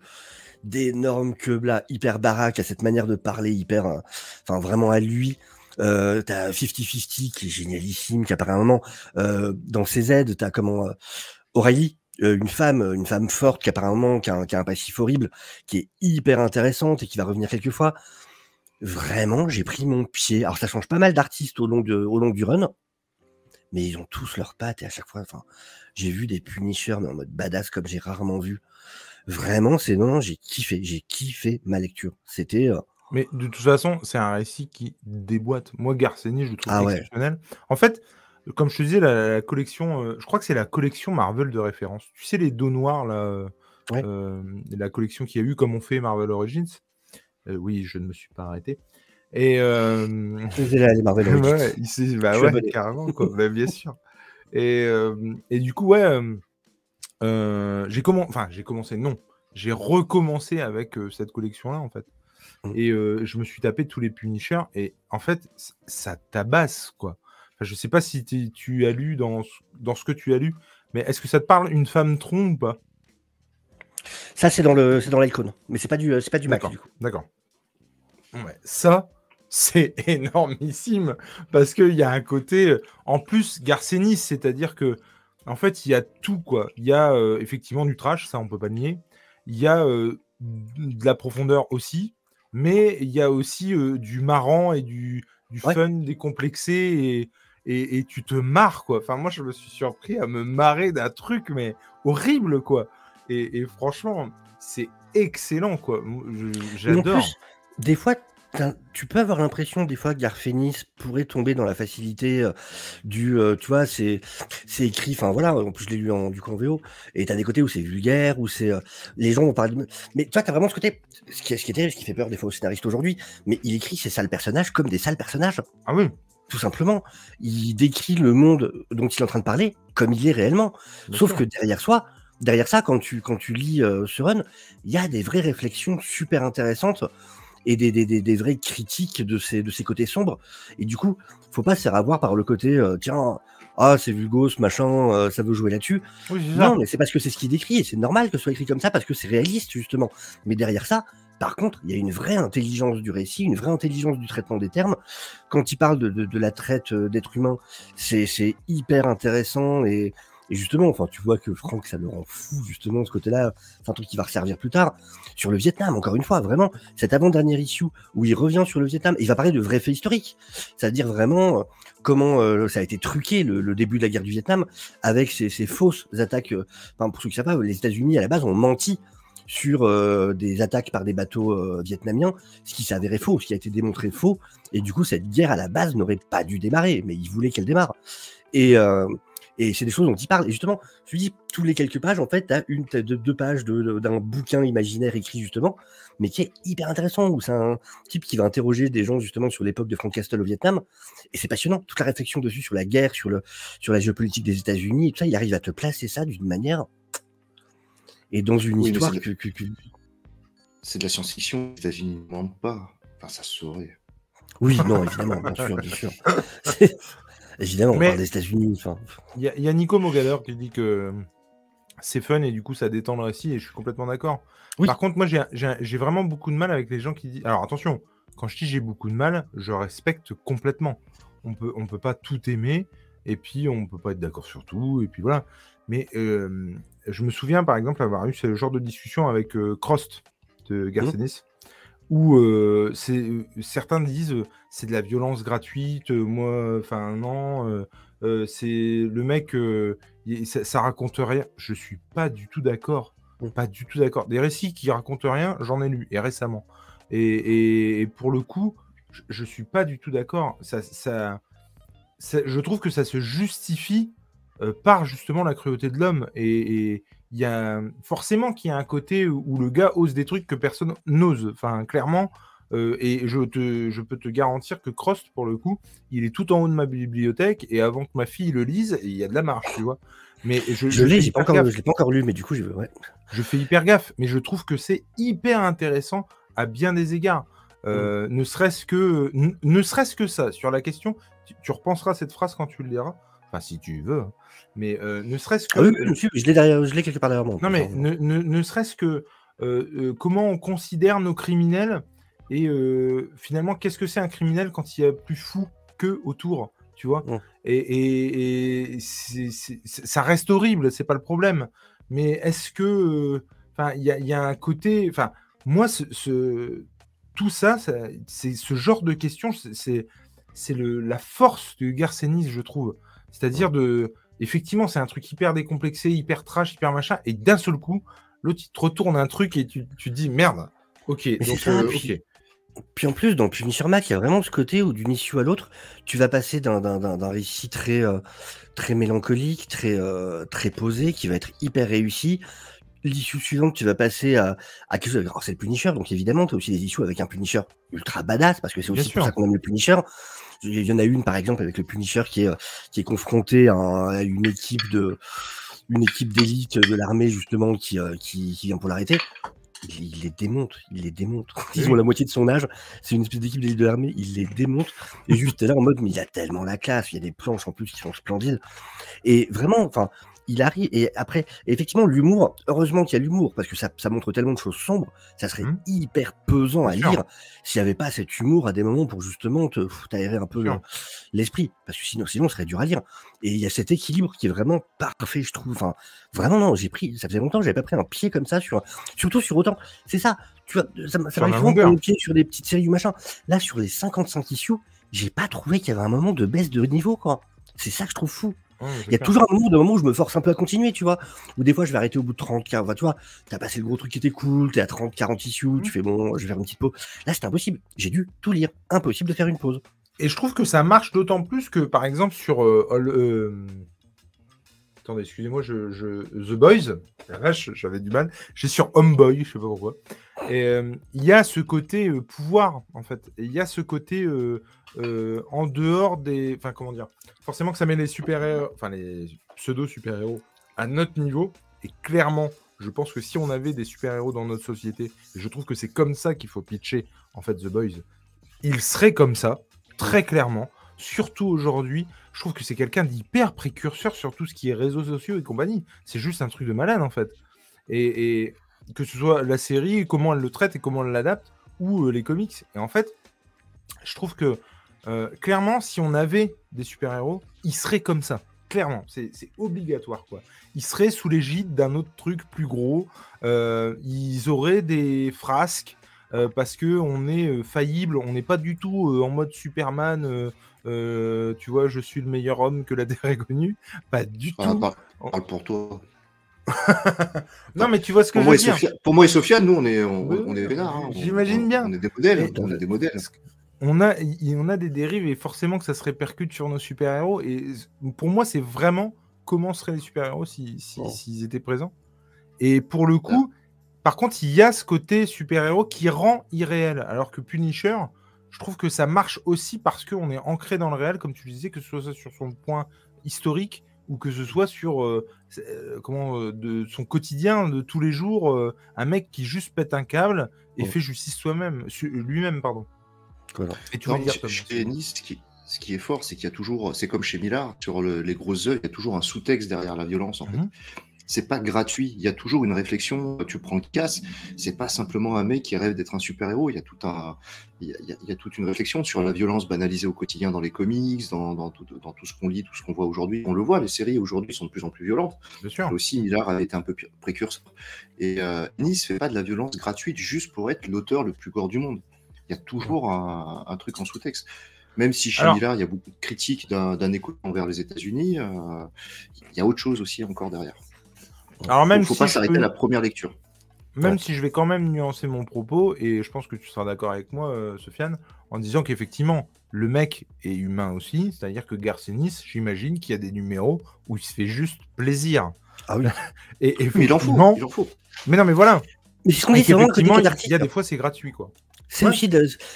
d'énorme queue là, hyper baraque, a cette manière de parler hyper. Euh, enfin, vraiment à lui. Euh, t'as 50-50 qui est génialissime, qui apparaît un moment euh, dans ses aides. T'as comment euh, Aurélie, une femme, une femme forte qui apparaît un moment, qui a, un, passif horrible, qui est hyper intéressante et qui va revenir quelques fois. Vraiment, j'ai pris mon pied. Alors ça change pas mal d'artistes au long de, au long du run, mais ils ont tous leurs pattes et à chaque fois, enfin, j'ai vu des Punishers mais en mode badass comme j'ai rarement vu. Vraiment, c'est non, j'ai kiffé, j'ai kiffé ma lecture. C'était mais de toute façon, c'est un récit qui déboîte. Moi, Garceni, je le trouve ah exceptionnel. En fait, comme je te disais, la, collection, euh, je crois que c'est la collection Marvel de référence. Tu sais, les dos noirs, là, euh, la collection qu'il y a eu, comme on fait Marvel Origins. Euh, oui, je ne me suis pas arrêté. Et. Marvel *laughs* Origins. bah ouais, carrément, quoi. Bah, bien sûr. *laughs* Et, et, du coup, ouais, j'ai commencé. Enfin, j'ai commencé, non. J'ai recommencé avec cette collection-là, en fait. Mmh. Et je me suis tapé tous les Punishers et en fait, ça tabasse quoi. Enfin, je sais pas si tu as lu dans, dans ce que tu as lu, mais est-ce que ça te parle une femme tronc ou pas? Ça, c'est dans le c'est dans l'icône, mais c'est pas du c'est pas du Mac du coup. D'accord. Ouais, ça, c'est *laughs* énormissime parce qu'il y a un côté en plus Garcenis, c'est-à-dire que en fait, il y a tout quoi. Il y a effectivement du trash, ça on peut pas le nier. Il y a de la profondeur aussi mais il y a aussi du marrant et du, fun décomplexé et, et, tu te marres quoi. Enfin moi je me suis surpris à me marrer d'un truc mais horrible quoi. Et, franchement c'est excellent quoi. J'adore. Des fois tu peux avoir l'impression des fois que Garfénis pourrait tomber dans la facilité euh, du, euh, tu vois, c'est c'est écrit, enfin voilà, en plus je l'ai lu en, du coup en VO, et t'as des côtés où c'est vulgaire, où c'est, euh, les gens vont parler de... Mais tu vois, t'as vraiment ce côté, ce qui, ce qui est terrible, ce qui fait peur des fois aux scénaristes aujourd'hui, mais il écrit ces sales personnages comme des sales personnages. Ah oui tout simplement. Il décrit le monde dont il est en train de parler comme il est réellement. Sauf que derrière soi, derrière ça, quand tu, quand tu lis euh, ce run, il y a des vraies réflexions super intéressantes et des, des, des, des, vraies critiques de ces, de ces côtés sombres. Et du coup, faut pas se faire avoir par le côté, euh, tiens, ah, c'est vulgos, machin, euh, ça veut jouer là-dessus. non, mais c'est parce que c'est ce qu'il décrit et c'est normal que ce soit écrit comme ça parce que c'est réaliste, justement. Mais derrière ça, par contre, il y a une vraie intelligence du récit, une vraie intelligence du traitement des termes. Quand il parle de, de, de la traite d'êtres humains, c'est hyper intéressant et, et justement, enfin, tu vois que Franck, ça le rend fou, justement, ce côté-là. C'est un truc qui va resservir plus tard. Sur le Vietnam, encore une fois, vraiment, cet avant-dernier issue où il revient sur le Vietnam, il va parler de vrais faits historiques. C'est-à-dire vraiment euh, comment euh, ça a été truqué le, début de la guerre du Vietnam avec ces, fausses attaques. Euh, enfin, pour ceux qui savent pas, les États-Unis, à la base, ont menti sur des attaques par des bateaux vietnamiens, ce qui avéré faux, ce qui a été démontré faux. Et du coup, cette guerre, à la base, n'aurait pas dû démarrer, mais ils voulaient qu'elle démarre. Et, et c'est des choses dont il parle. Et justement, je lui dis, tous les quelques pages, en fait, tu as une, deux, pages d'un bouquin imaginaire écrit justement, mais qui est hyper intéressant, où c'est un type qui va interroger des gens justement sur l'époque de Frank Castle au Vietnam. Et c'est passionnant, toute la réflexion dessus sur la guerre, sur, le, sur la géopolitique des États-Unis, et tout ça, il arrive à te placer ça d'une manière. Et dans une histoire que, C'est de la science-fiction, les États-Unis ne mentent pas. Enfin, ça se saurait. Oui, non, évidemment, bien sûr, bien sûr. *laughs* Évidemment, on parle des États-Unis. Il y, a Nico Mogaler qui dit que c'est fun et du coup ça détend le récit et je suis complètement d'accord. Par contre, moi j'ai vraiment beaucoup de mal avec les gens qui disent. Alors attention, quand je dis j'ai beaucoup de mal, je respecte complètement. On peut, on peut pas tout aimer et puis on peut pas être d'accord sur tout et puis voilà. Mais euh, je me souviens par exemple avoir eu ce genre de discussion avec euh, Crost de mmh. Où euh, certains disent c'est de la violence gratuite, moi, enfin non, c'est le mec, ça, ça, raconte rien. Je suis pas du tout d'accord, mmh. pas du tout d'accord. Des récits qui racontent rien, j'en ai lu et récemment. Et, pour le coup, je, je, suis pas du tout d'accord. Ça, ça, je trouve que ça se justifie par justement la cruauté de l'homme et, y a forcément qu'il y a un côté où le gars ose des trucs que personne n'ose. Enfin, clairement. Euh, et je, te, je peux te garantir que Crost, pour le coup, il est tout en haut de ma bibliothèque. Et avant que ma fille le lise, il y a de la marche, tu vois. Mais je, je, l'ai, pas, encore, l'ai pas encore lu, mais du coup, je, ouais. je fais hyper gaffe. Mais je trouve que c'est hyper intéressant à bien des égards. Euh, mm. Ne serait-ce que, ne serait-ce que ça, sur la question, tu, tu repenseras cette phrase quand tu le liras. Enfin, si tu veux. Hein. Mais euh, ne serait-ce que. Ah oui, je l'ai derrière, je l'ai quelque part derrière moi. Non, mais ne, ne, ne serait-ce que euh, euh, comment on considère nos criminels et finalement, qu'est-ce que c'est un criminel quand il y a plus fou que autour, tu vois? Mmh. Et, et, et ça reste horrible, c'est pas le problème. Mais est-ce que. Enfin, il y, y, a un côté. Enfin, moi, ce, ce tout ça, ça c'est ce genre de questions, c'est c'est la force de Garcenis, je trouve. C'est-à-dire de effectivement, c'est un truc hyper décomplexé, hyper trash, hyper machin, et d'un seul coup, l'autre, il te retourne un truc et tu, tu te dis merde, ok, donc, euh, puis, Puis en plus, dans Punisher Mac, il y a vraiment ce côté où d'une issue à l'autre, tu vas passer d'un récit très, euh, très mélancolique, très, euh, très posé, qui va être hyper réussi. L'issue suivante, tu vas passer à, à quelque chose. Alors, c'est le Punisher, donc évidemment, tu as aussi des issues avec un Punisher ultra badass, parce que c'est aussi pour ça qu'on aime le Punisher. Il y en a une, par exemple, avec le Punisher qui est, qui est confronté à, une équipe de une équipe d'élite de l'armée, justement, qui, euh, qui, qui, vient pour l'arrêter. Il, les démonte, il les démonte. *laughs* Ils ont la moitié de son âge. C'est une espèce d'équipe d'élite de l'armée. Il les démonte. Et juste là, en mode, mais il a tellement la classe. Il y a des planches en plus qui sont splendides. Et vraiment, enfin, il arrive. Et après, effectivement, l'humour, heureusement qu'il y a l'humour, parce que ça, ça, montre tellement de choses sombres, ça serait mmh. hyper pesant à lire s'il n'y avait pas cet humour à des moments pour justement te t'aérer un peu l'esprit, parce que sinon, sinon, ce serait dur à lire. Et il y a cet équilibre qui est vraiment parfait, je trouve. Enfin, vraiment, non, j'ai pris, ça faisait longtemps que j'avais pas pris un pied comme ça, sur, surtout sur autant. C'est ça, tu vois, ça, ça m'arrive souvent prendre pied sur des petites séries ou machin. Là, sur les 55 issues, j'ai pas trouvé qu'il y avait un moment de baisse de niveau, quoi. C'est ça que je trouve fou. Il y a toujours un moment, moment, où je me force un peu à continuer, tu vois. Ou des fois, je vais arrêter au bout de 30, 40. Tu vois, t'as passé le gros truc qui était cool, t'es à 30, 40 issues, tu mmh. fais bon, je vais faire une petite pause. Là, c'est impossible. J'ai dû tout lire. Impossible de faire une pause. Et je trouve que ça marche d'autant plus que, par exemple, sur euh, euh, Attendez, excusez-moi, je, The Boys, j'avais du mal. J'ai sur Homeboy, je sais pas pourquoi. Et euh, il y a ce côté pouvoir, en fait. Il y a ce côté en dehors des. Enfin, comment dire Forcément que ça met les super-héros, enfin, les pseudo-super-héros à notre niveau. Et clairement, je pense que si on avait des super-héros dans notre société, je trouve que c'est comme ça qu'il faut pitcher, en fait, The Boys, ils seraient comme ça très clairement. Surtout aujourd'hui, je trouve que c'est quelqu'un d'hyper précurseur sur tout ce qui est réseaux sociaux et compagnie. C'est juste un truc de malade en fait. Et, que ce soit la série, comment elle le traite et comment elle l'adapte, ou euh, les comics. Et en fait, je trouve que euh, clairement, si on avait des super-héros, ils seraient comme ça. Clairement, c'est obligatoire quoi. Ils seraient sous l'égide d'un autre truc plus gros. Euh, ils auraient des frasques parce que on est faillible, on n'est pas du tout en mode Superman. Tu vois, je suis le meilleur homme que la Terre ait connu. Pas du ah, tout. Parle, pour toi. *laughs* non, mais tu vois ce que je veux dire. pour moi et Sophia, nous, on est, on, est hein. J'imagine bien. On est des modèles. on a des modèles. On a, on a des dérives et forcément que ça se répercute sur nos super-héros. Et pour moi, c'est vraiment comment seraient les super-héros s'ils si, étaient présents. Et pour le coup, par contre, il y a ce côté super-héros qui rend irréel. Alors que Punisher, je trouve que ça marche aussi parce qu'on est ancré dans le réel, comme tu disais, que ce soit sur son point historique ou que ce soit sur euh, euh, comment, euh, de son quotidien de tous les jours. un mec qui juste pète un câble et fait justice soi-même, lui-même, pardon. Et tu dire, chez Nice, ce qui, est fort, c'est qu'il y a toujours, c'est comme chez Millard, sur les grosses œuvres, il y a toujours un sous-texte derrière la violence, en fait. C'est pas gratuit. Il y a toujours une réflexion. Tu prends le casse, c'est pas simplement un mec qui rêve d'être un super héros. Il y a tout un, il y a, toute une réflexion sur la violence banalisée au quotidien dans les comics, dans, tout, ce qu'on lit, tout ce qu'on voit aujourd'hui. On le voit, les séries aujourd'hui sont de plus en plus violentes. Bien sûr. aussi, Millard a été un peu précurseur. Et euh, Nice fait pas de la violence gratuite juste pour être l'auteur le plus gore du monde. Il y a toujours un, truc en sous-texte. Même si chez Millard, il y a beaucoup de critiques d'un écho envers les États-Unis, euh, il y a autre chose aussi encore derrière. Alors même faut pas s'arrêter à la première lecture. Même si je vais quand même nuancer mon propos, et je pense que tu seras d'accord avec moi, euh, Sofiane, en disant qu'effectivement, le mec est humain aussi, c'est-à-dire que Garcenis, j'imagine qu'il y a des numéros où il se fait juste plaisir. Ah oui. *laughs* et, il en faut, il en faut. Mais non, mais voilà. Mais ce qu'on dit, c'est vraiment Il y a des fois, c'est gratuit, quoi. C'est aussi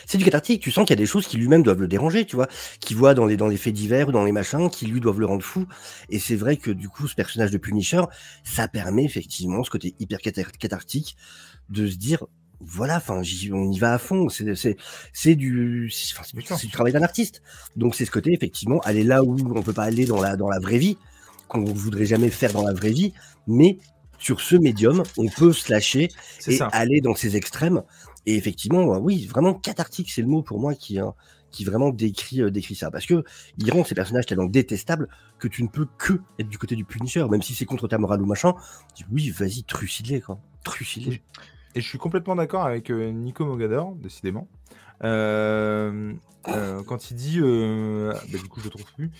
c'est du cathartique. Tu sens qu'il y a des choses qui lui-même doivent le déranger, tu vois, qui voit dans les dans les faits divers ou dans les machins, qui lui doivent le rendre fou. Et c'est vrai que du coup, ce personnage de Punisher, ça permet effectivement ce côté hyper cathartique de se dire, voilà, enfin, on y va à fond. C'est c'est c'est du c'est du travail d'un artiste. Donc c'est ce côté effectivement aller là où on peut pas aller dans la dans la vraie vie, qu'on voudrait jamais faire dans la vraie vie, mais sur ce médium, on peut se lâcher et aller dans ces extrêmes et effectivement, oui, vraiment cathartique, c'est le mot pour moi qui, hein, qui vraiment décrit, euh, décrit ça. Parce que il rend ces personnages tellement détestables que tu ne peux que être du côté du Punisher, même si c'est contre ta morale ou machin. oui, vas-y, trucide-les, quoi. Trucide-les. Et je suis complètement d'accord avec euh, Nico Mogador, décidément. Euh, euh, quand il dit, euh, bah, du coup je le trouve plus,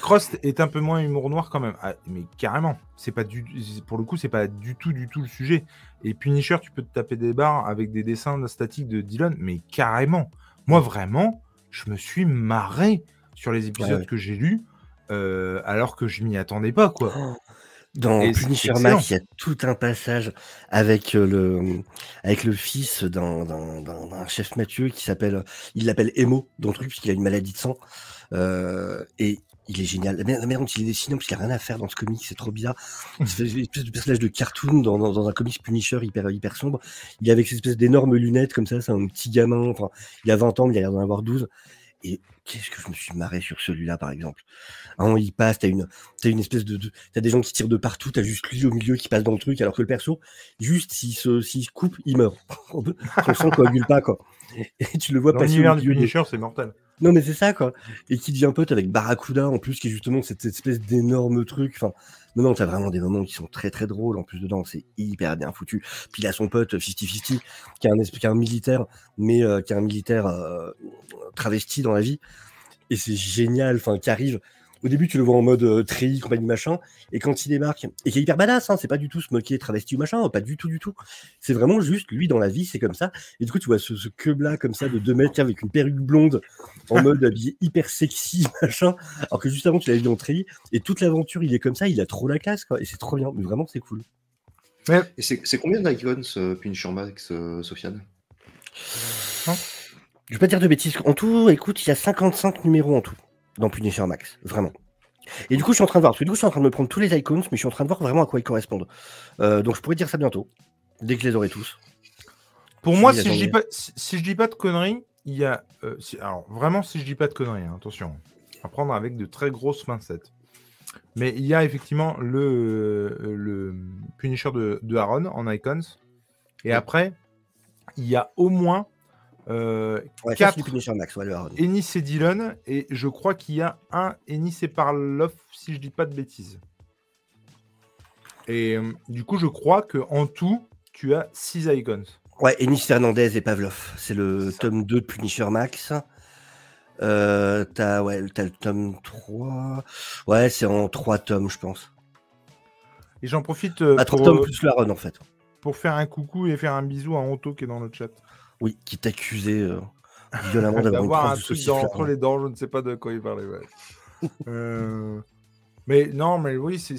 Crost est un peu moins humour noir quand même. Ah, mais carrément, c'est pas du, pour le coup c'est pas du tout du tout le sujet. Et Punisher, tu peux te taper des barres avec des dessins statiques de Dylan, mais carrément. Moi vraiment, je me suis marré sur les épisodes que j'ai lus, alors que je m'y attendais pas quoi. Oh. Dans Punisher Max, il y a tout un passage avec euh, le, avec le fils d'un, chef Mathieu qui s'appelle, il l'appelle Emo dans le truc, puisqu'il a une maladie de sang. Euh, et il est génial. La manière dont il est dessiné, parce qu'il n'a rien à faire dans ce comic, c'est trop bizarre. Il *laughs* fait une espèce de personnage de cartoon dans, dans, un comic Punisher hyper, hyper sombre. Il est avec cette espèce d'énormes lunettes comme ça, c'est un petit gamin. Enfin, il a 20 ans, il a l'air d'en avoir 12. Et qu'est-ce que je me suis marré sur celui-là, par exemple. Hein, il passe, t'as une, as une espèce de, t'as des gens qui tirent de partout, t'as juste lui au milieu qui passe dans le truc, alors que le perso, juste s'il se, s'il se coupe, il meurt. Son sang coagule pas, quoi. Et tu le vois passer. L'univers du Punisher, c'est mortel. Non, mais c'est ça, quoi. Et qui devient pote avec Barracuda, en plus, qui est justement cette, espèce d'énorme truc. Enfin, non, non, t'as vraiment des moments qui sont très, très drôles. En plus, dedans, c'est hyper bien foutu. Puis il a son pote 50-50, qui est un, qui est un militaire, mais euh, qui est un militaire euh, travesti dans la vie. Et c'est génial, enfin, qui arrive au début, tu le vois en mode euh, treillis, compagnie machin, et quand il débarque, et qui est hyper badass, hein, c'est pas du tout se moquer, travesti ou machin, pas du tout, du tout. C'est vraiment juste, lui, dans la vie, c'est comme ça. Et du coup, tu vois ce, ce là comme ça, de 2 mètres, avec une perruque blonde, en *laughs* mode habillé hyper sexy, *laughs* machin, alors que juste avant, tu l'as vu en treillis, et toute l'aventure, il est comme ça, il a trop la classe, quoi, et c'est trop bien, mais vraiment, c'est cool. Et c'est combien d'icons, euh, Punisher Max, euh, Sofiane? Je vais pas dire de bêtises. En tout, écoute, il y a 55 numéros en tout dans Punisher Max, vraiment. Et du coup, je suis en train de voir, parce que du coup, je suis en train de me prendre tous les icons, mais je suis en train de voir vraiment à quoi ils correspondent. Euh, donc, je pourrais dire ça bientôt, dès que je les aurai tous. Pour moi, si je, dis pas, si, je dis pas de conneries, il y a. Euh, alors, vraiment, si je dis pas de conneries, hein, attention, à prendre avec de très grosses pincettes. Mais il y a effectivement le, le Punisher de, de Aaron en icons. Et après, il y a au moins euh, 4 Max, ouais, Ennis et Dylan. Et je crois qu'il y a un Ennis et Parloff, si je dis pas de bêtises. Et euh, du coup, je crois que en tout, tu as 6 icons. Ouais, Ennis Fernandez et Pavlov. C'est le tome 2 de Punisher Max. Euh, t'as ouais, as le tome 3. Ouais, c'est en 3 tomes, je pense. Et j'en profite. Euh, à 3 tomes plus la run, en fait. Pour faire un coucou et faire un bisou à Anto qui est dans notre chat. Oui, qui t'accusait euh, violemment d'avoir un truc entre les dents, je ne sais pas de quoi il parlait. *laughs* Euh, mais non, mais oui, c'est,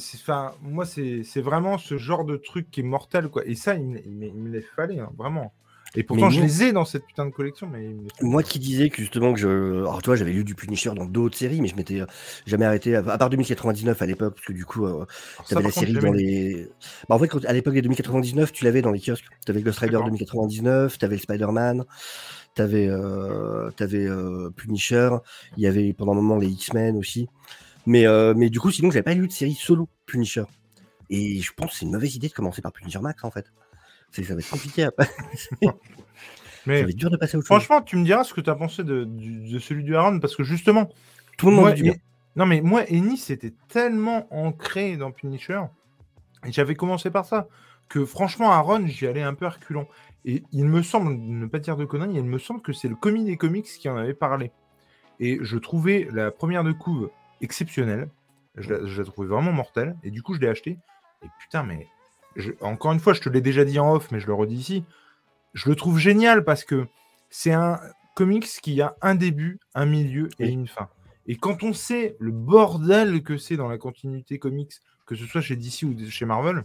moi, c'est, vraiment ce genre de truc qui est mortel, quoi. Et ça, il, me laisse fallait, hein, vraiment. Et pourtant, je les ai dans cette putain de collection. Mais moi qui disais que justement que je. Alors, toi, j'avais lu du Punisher dans d'autres séries, mais je m'étais euh, jamais arrêté, à part 2099 à l'époque, parce que du coup, tu avais la série dans les. Bah, en fait, à l'époque des 2099, tu l'avais dans les kiosques. Tu avais Ghost Rider 2099, tu avais le Spider-Man, tu avais, euh, avais euh, Punisher, il y avait pendant un moment les X-Men aussi. Mais, euh, mais du coup, sinon, j'avais pas lu de série solo Punisher. Et je pense que c'est une mauvaise idée de commencer par Punisher Max en fait. Ça va être compliqué après. *laughs* Mais ça va être dur de passer au Franchement, tu me diras ce que tu as pensé de, celui du Aaron, parce que justement. Tout le monde Non, mais moi, Ennis c'était tellement ancré dans Punisher, et j'avais commencé par ça, que franchement, Aaron, j'y allais un peu reculant. Et il me semble, ne pas dire de conneries, il me semble que c'est le comique des comics qui en avait parlé. Et je trouvais la première de couve exceptionnelle. Je la, je la trouvais vraiment mortelle. Et du coup, je l'ai acheté. Et putain, mais encore une fois, je te l'ai déjà dit en off, mais je le redis ici. Je le trouve génial parce que c'est un comics qui a un début, un milieu et une fin. Et quand on sait le bordel que c'est dans la continuité comics, que ce soit chez DC ou chez Marvel,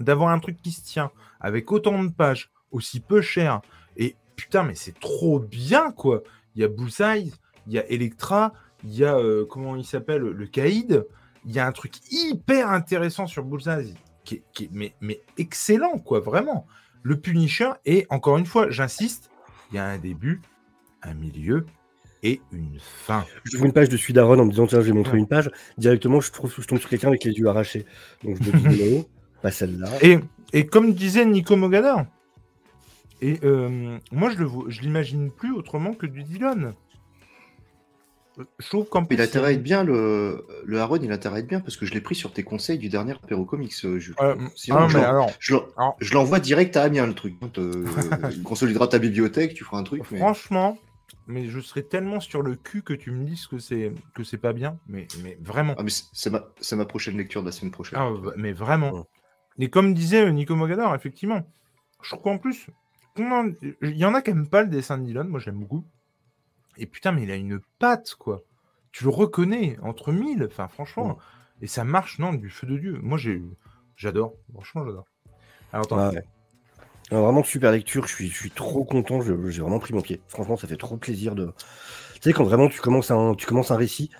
d'avoir un truc qui se tient avec autant de pages, aussi peu cher, et putain, mais c'est trop bien quoi. Il y a Bullseye, il y a Electra, il y a euh, comment il s'appelle, le Caïd. Il y a un truc hyper intéressant sur Bullseye qui est, mais, mais, excellent, quoi, vraiment. Le Punisher, et encore une fois, j'insiste, il y a un début, un milieu et une fin. Je trouve une page de Sudaron en me disant, tiens, je vais montrer une page. Directement, je, trouve, je tombe sur quelqu'un avec les yeux arrachés. Donc je me dis, *laughs* pas celle-là. Et, et comme disait Nico Mogador, et euh, moi, je le je l'imagine plus autrement que du Dylan. Je trouve qu'en Il intéresse à bien, le, le Aaron, il intéresse bien parce que je l'ai pris sur tes conseils du dernier Apéro Comics. Euh, euh, ah, je l'envoie direct à Amiens, le truc. *laughs* il consolidera ta bibliothèque, tu feras un truc. Franchement, mais je serais tellement sur le cul que tu me dises que c'est que c'est pas bien, mais, mais vraiment. Ah, mais c'est ma, ma, prochaine lecture de la semaine prochaine. Ah, mais vraiment. Et comme disait Nico Mogador, effectivement, je trouve qu'en plus, il y en a qui n'aiment pas le dessin de Dylan, moi j'aime beaucoup. Et putain, mais il a une patte, quoi. Tu le reconnais entre mille, enfin, franchement. Et ça marche, non, du feu de Dieu. Moi, j'ai, j'adore. Franchement, j'adore. Alors, attends. vraiment super lecture. Je suis, je suis trop content. j'ai vraiment pris mon pied. Franchement, ça fait trop plaisir de. Tu sais, quand vraiment tu commences un, tu commences un récit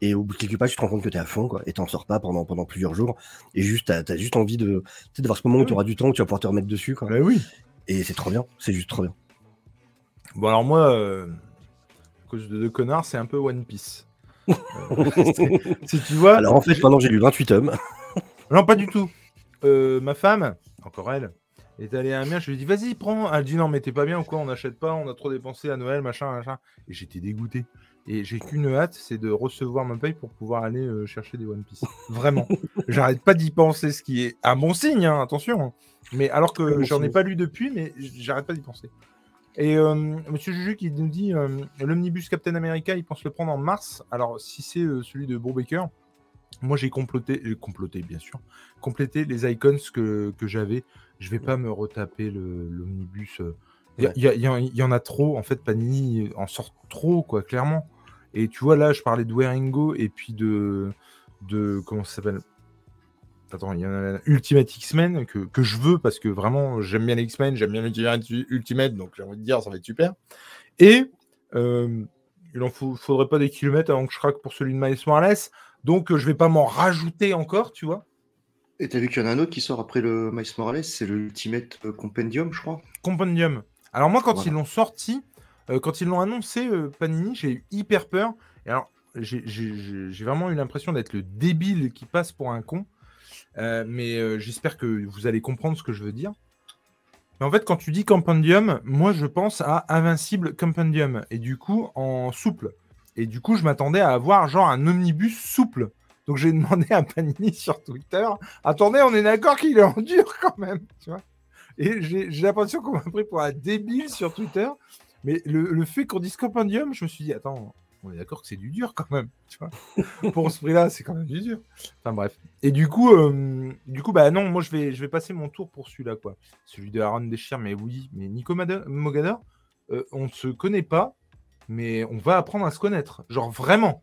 et au bout de quelques pages, tu te rends compte que tu es à fond, quoi, et t'en sors pas pendant, pendant plusieurs jours. Et juste, tu as, juste envie de, de voir ce moment où tu auras du temps, où tu vas pouvoir te remettre dessus. Quoi. Bah oui. Et c'est trop bien. C'est juste trop bien. Bon, alors moi. Euh, cause de deux connards, c'est un peu One Piece. *laughs* Euh, si tu vois. Alors en fait, pendant j'ai lu 28 tomes. *laughs* non, pas du tout. Euh, ma femme, encore elle, est allée à Amiens. Je lui ai dit, vas-y, prends. Elle dit, non, mais t'es pas bien ou quoi On n'achète pas, on a trop dépensé à Noël, machin, machin. Et j'étais dégoûté. Et j'ai qu'une hâte, c'est de recevoir ma paye pour pouvoir aller euh, chercher des One Piece. Vraiment. *laughs* J'arrête pas d'y penser, ce qui est un bon signe, hein, attention. Mais alors que j'en ai pas lu depuis, mais j'arrête pas d'y penser. Et euh, Monsieur Juju qui nous dit euh, l'omnibus Captain America, il pense le prendre en mars. Alors, si c'est euh, celui de Brubaker, moi j'ai comploté, j'ai comploté bien sûr, complété les icons que, que j'avais. Je vais pas me retaper l'omnibus. y, y y il y en a trop, en fait, Panini en sort trop, quoi, clairement. Et tu vois, là, je parlais de Waringo et puis de. de comment ça s'appelle? Attends, il y en a un, Ultimate X-Men que, que je veux parce que vraiment j'aime bien les X-Men, j'aime bien l'Ultimate, Ultimate, donc j'ai envie de dire ça va être super. Et euh, il en faut- faudrait pas des kilomètres avant que je craque pour celui de Miles Morales, donc euh, je vais pas m'en rajouter encore, tu vois. Et t'as vu qu'il y en a un autre qui sort après le Miles Morales, c'est le Ultimate euh, Compendium, je crois. Compendium. Alors moi, quand Voilà. ils l'ont sorti, euh, quand ils l'ont annoncé, euh, Panini, j'ai eu hyper peur. Et alors, j'ai vraiment eu l'impression d'être le débile qui passe pour un con. Euh, mais euh, j'espère que vous allez comprendre ce que je veux dire. Mais en fait, quand tu dis Compendium, moi, je pense à Invincible Compendium. Et du coup, en souple. Et du coup, je m'attendais à avoir genre un omnibus souple. Donc j'ai *laughs* demandé à Panini sur Twitter, attendez, on est d'accord qu'il est en dur quand même, tu vois? Et j'ai l'impression qu'on m'a pris pour un débile sur Twitter. Mais le, le fait qu'on dise compendium, je me suis dit, attends, on est d'accord que c'est du dur quand même. Tu vois *laughs* pour ce prix-là, c'est quand même du dur. Enfin bref. Et du coup, euh, du coup bah non, moi je vais, je vais passer mon tour pour celui-là. quoi. Celui de Aaron Deschir, mais oui, mais Nico Mogador, euh, on ne se connaît pas, mais on va apprendre à se connaître. Genre vraiment.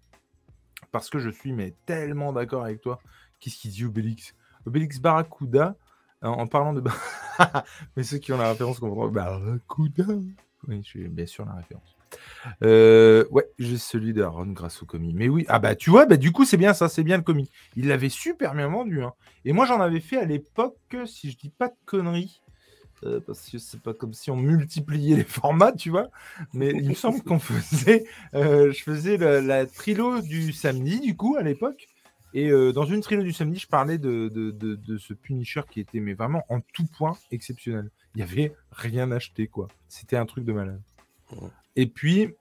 Parce que je suis mais tellement d'accord avec toi. Qu'est-ce qu'il dit Obélix? Obélix Barracuda, en, en parlant de... *laughs* mais ceux qui ont la référence comprendront. Barracuda Oui, bien sûr la référence. Euh, ouais, j'ai celui d'Aaron grâce au commis. Mais oui, ah bah tu vois, bah, du coup c'est bien ça, c'est bien le commis. Il l'avait super bien vendu. hein. Et moi j'en avais fait à l'époque, si je dis pas de conneries, euh, parce que c'est pas comme si on multipliait les formats, tu vois. Mais il me semble qu'on faisait, euh, je faisais la, trilo du samedi, du coup, à l'époque. Et dans une trilo du samedi, je parlais de, ce Punisher qui était vraiment en tout point exceptionnel. Il y avait rien acheté, quoi. C'était un truc de malade. Et puis,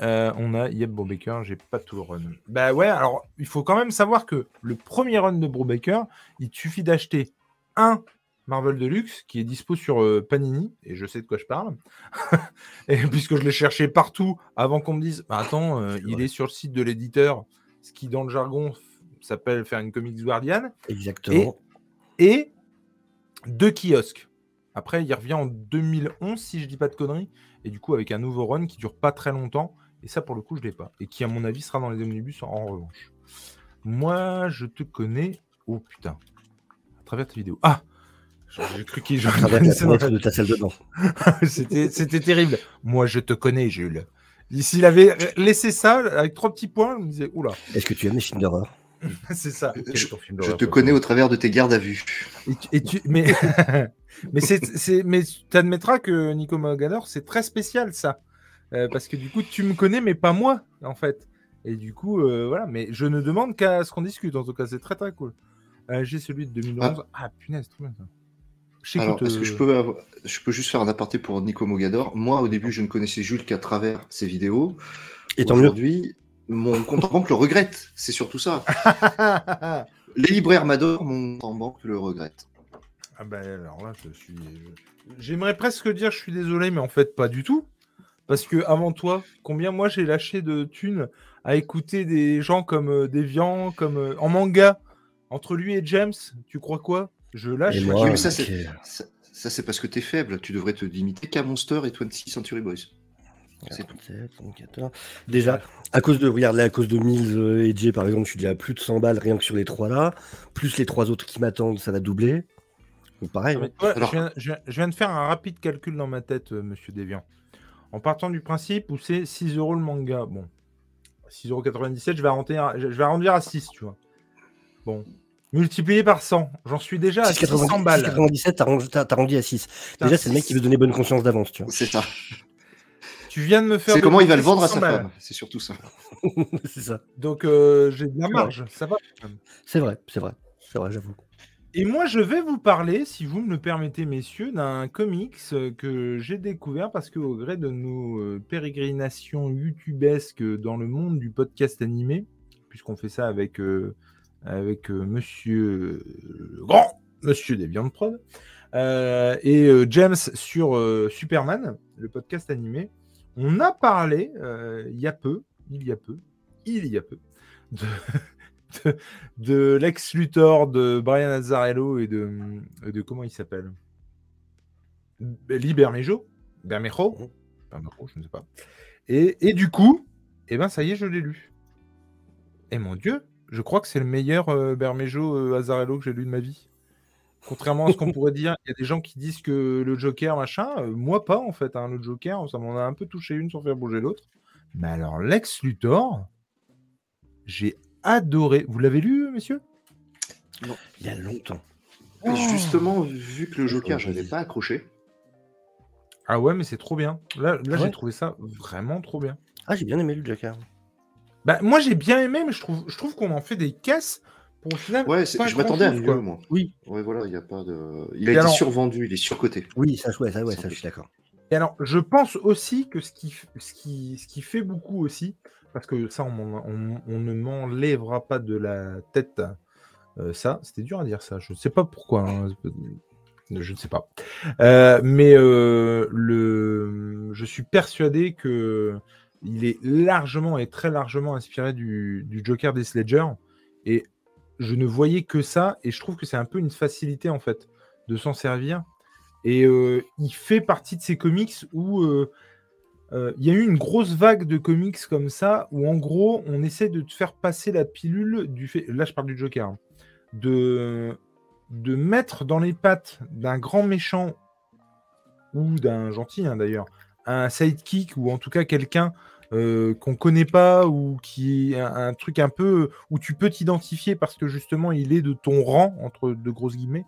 euh, on a Yep Brubaker, j'ai pas tout le run. Bah ouais, alors il faut quand même savoir que le premier run de Brubaker, il suffit d'acheter un Marvel Deluxe qui est dispo sur euh, Panini, et je sais de quoi je parle, *laughs* et puisque je l'ai cherché partout avant qu'on me dise bah, Attends, euh, il est sur le site de l'éditeur, ce qui dans le jargon s'appelle faire une Comics Guardian, Exactement. et deux kiosques. Après, il revient en 2011, si je dis pas de conneries, et du coup, avec un nouveau run qui dure pas très longtemps, et ça, pour le coup, je l'ai pas, et qui, à mon avis, sera dans les omnibus en, en revanche. Moi, je te connais. Oh putain, à travers tes vidéos. Ah J'ai cru qu'il *laughs* À travers la fenêtre de ta salle de bain. *laughs* C'était c'était terrible. Moi, je te connais, Jules. S'il avait laissé ça avec trois petits points, je me disais, oula, Est-ce que tu aimes les films d'horreur? *laughs* C'est ça. Je te connais au travers de tes gardes à vue. Et tu, et tu- mais mais c'est c'est- mais tu admettras que Nico Mogador c'est très spécial ça Euh, parce que du coup tu me connais mais pas moi en fait et du coup euh, voilà mais je ne demande qu'à ce qu'on discute en tout cas c'est très très cool Euh, j'ai celui de 2011 ah, punaise trop bien ça Je Alors, est-ce que je peux, avoir- je peux juste faire un aparté pour Nico Mogador? Moi, au début, je ne connaissais Jules qu'à travers ses vidéos. Et. Aujourd'hui, mon compte en banque le regrette. C'est surtout ça. *laughs* Les libraires m'adorent, mon compte en banque le regrette. Ah bah alors là, je suis. J'aimerais presque dire je suis désolé, mais en fait pas du tout. Parce que avant toi, combien moi j'ai lâché de thunes à écouter des gens comme euh, Deviant, comme euh, en manga, entre lui et James, tu crois quoi? Je lâche. Et moi, moi, Oui, mais ça, c'est-. Ça, ça, c'est parce que t'es faible. Tu devrais te limiter qu'à Monster et 26 Century Boys. C'est tout. 37, 34. Déjà, à cause de, regarde là, à cause de Mills euh, et Jay, par exemple, je suis déjà à plus de 100 balles rien que sur les trois là. Plus les trois autres qui m'attendent, ça va doubler. Donc pareil. Mais hein. Alors- je, viens, je viens- je viens de faire un rapide calcul dans ma tête, euh, monsieur Deviant. En partant du principe où c'est 6 euros le manga, bon, 6,97€, je vais arrondir, à- je vais arrondir à 6, tu vois. Bon, multiplié par 100, j'en suis déjà à 600 balles. 6,97, t'as rendu à 6. Putain, Déjà, c'est le mec qui veut donner bonne conscience d'avance, tu vois. C'est ça. Tu viens de me faire. C'est comment il va le vendre à 600 sa balles. femme. C'est surtout ça. *laughs* c'est ça. Donc euh, j'ai de la marge, ça va. C'est vrai, c'est vrai. C'est vrai, j'avoue. Et moi, je vais vous parler, si vous me le permettez, messieurs, d'un comics euh, que j'ai découvert parce que, au gré de nos euh, pérégrinations youtubesques dans le monde du podcast animé, puisqu'on fait ça avec, euh, avec monsieur euh, grand monsieur des viandes prod, et James sur Superman, le podcast animé. On a parlé il y a peu, il y a peu, il y a peu, de, de, de Lex Luthor, de Brian Azzarello et de, de comment il s'appelle? Lee Bermejo? Bermejo? Bermejo, je ne sais pas. Et, et du coup, eh ben ça y est, je l'ai lu. Et mon Dieu, je crois que c'est le meilleur euh, Bermejo euh, Azzarello que j'ai lu de ma vie. Contrairement à ce qu'on *laughs* pourrait dire, il y a des gens qui disent que le Joker, machin, euh, moi pas en fait. Hein, le Joker, ça m'en a un peu touché une sans faire bouger l'autre. Mais alors, Lex Luthor, j'ai adoré. Vous l'avez lu, messieurs Il y a longtemps. Justement, vu que le Joker, je n'avais pas accroché. Ah ouais, mais c'est trop bien. Là, là Ouais. j'ai trouvé ça vraiment trop bien. Ah, j'ai bien aimé le Joker. Bah, moi, j'ai bien aimé, mais je trouve, je trouve qu'on en fait des caisses pour au final. Ouais, je m'attendais à mieux, quoi. moi. Oui. Ouais, voilà, il y a pas de. Il Et a été alors- survendu, il est surcoté. Oui, ça, ouais, ça, ouais, ça, je suis d'accord. Et alors, je pense aussi que ce qui, ce qui, ce qui fait beaucoup aussi, parce que ça, on, ne m'enlèvera pas de la tête, euh, ça, c'était dur à dire ça, je ne sais pas pourquoi, hein, je ne sais pas. Euh, mais euh, le, je suis persuadé que il est largement et très largement inspiré du, Joker des Ledger, et je ne voyais que ça, et je trouve que c'est un peu une facilité en fait de s'en servir. Et il fait partie de ces comics où il y a eu une grosse vague de comics comme ça, où en gros, on essaie de te faire passer la pilule du fait. Là, je parle du Joker. hein, de, mettre dans les pattes d'un grand méchant ou d'un gentil hein, d'ailleurs, un sidekick ou en tout cas quelqu'un euh, qu'on connaît pas ou qui est un, truc un peu où tu peux t'identifier parce que justement il est de ton rang entre de grosses guillemets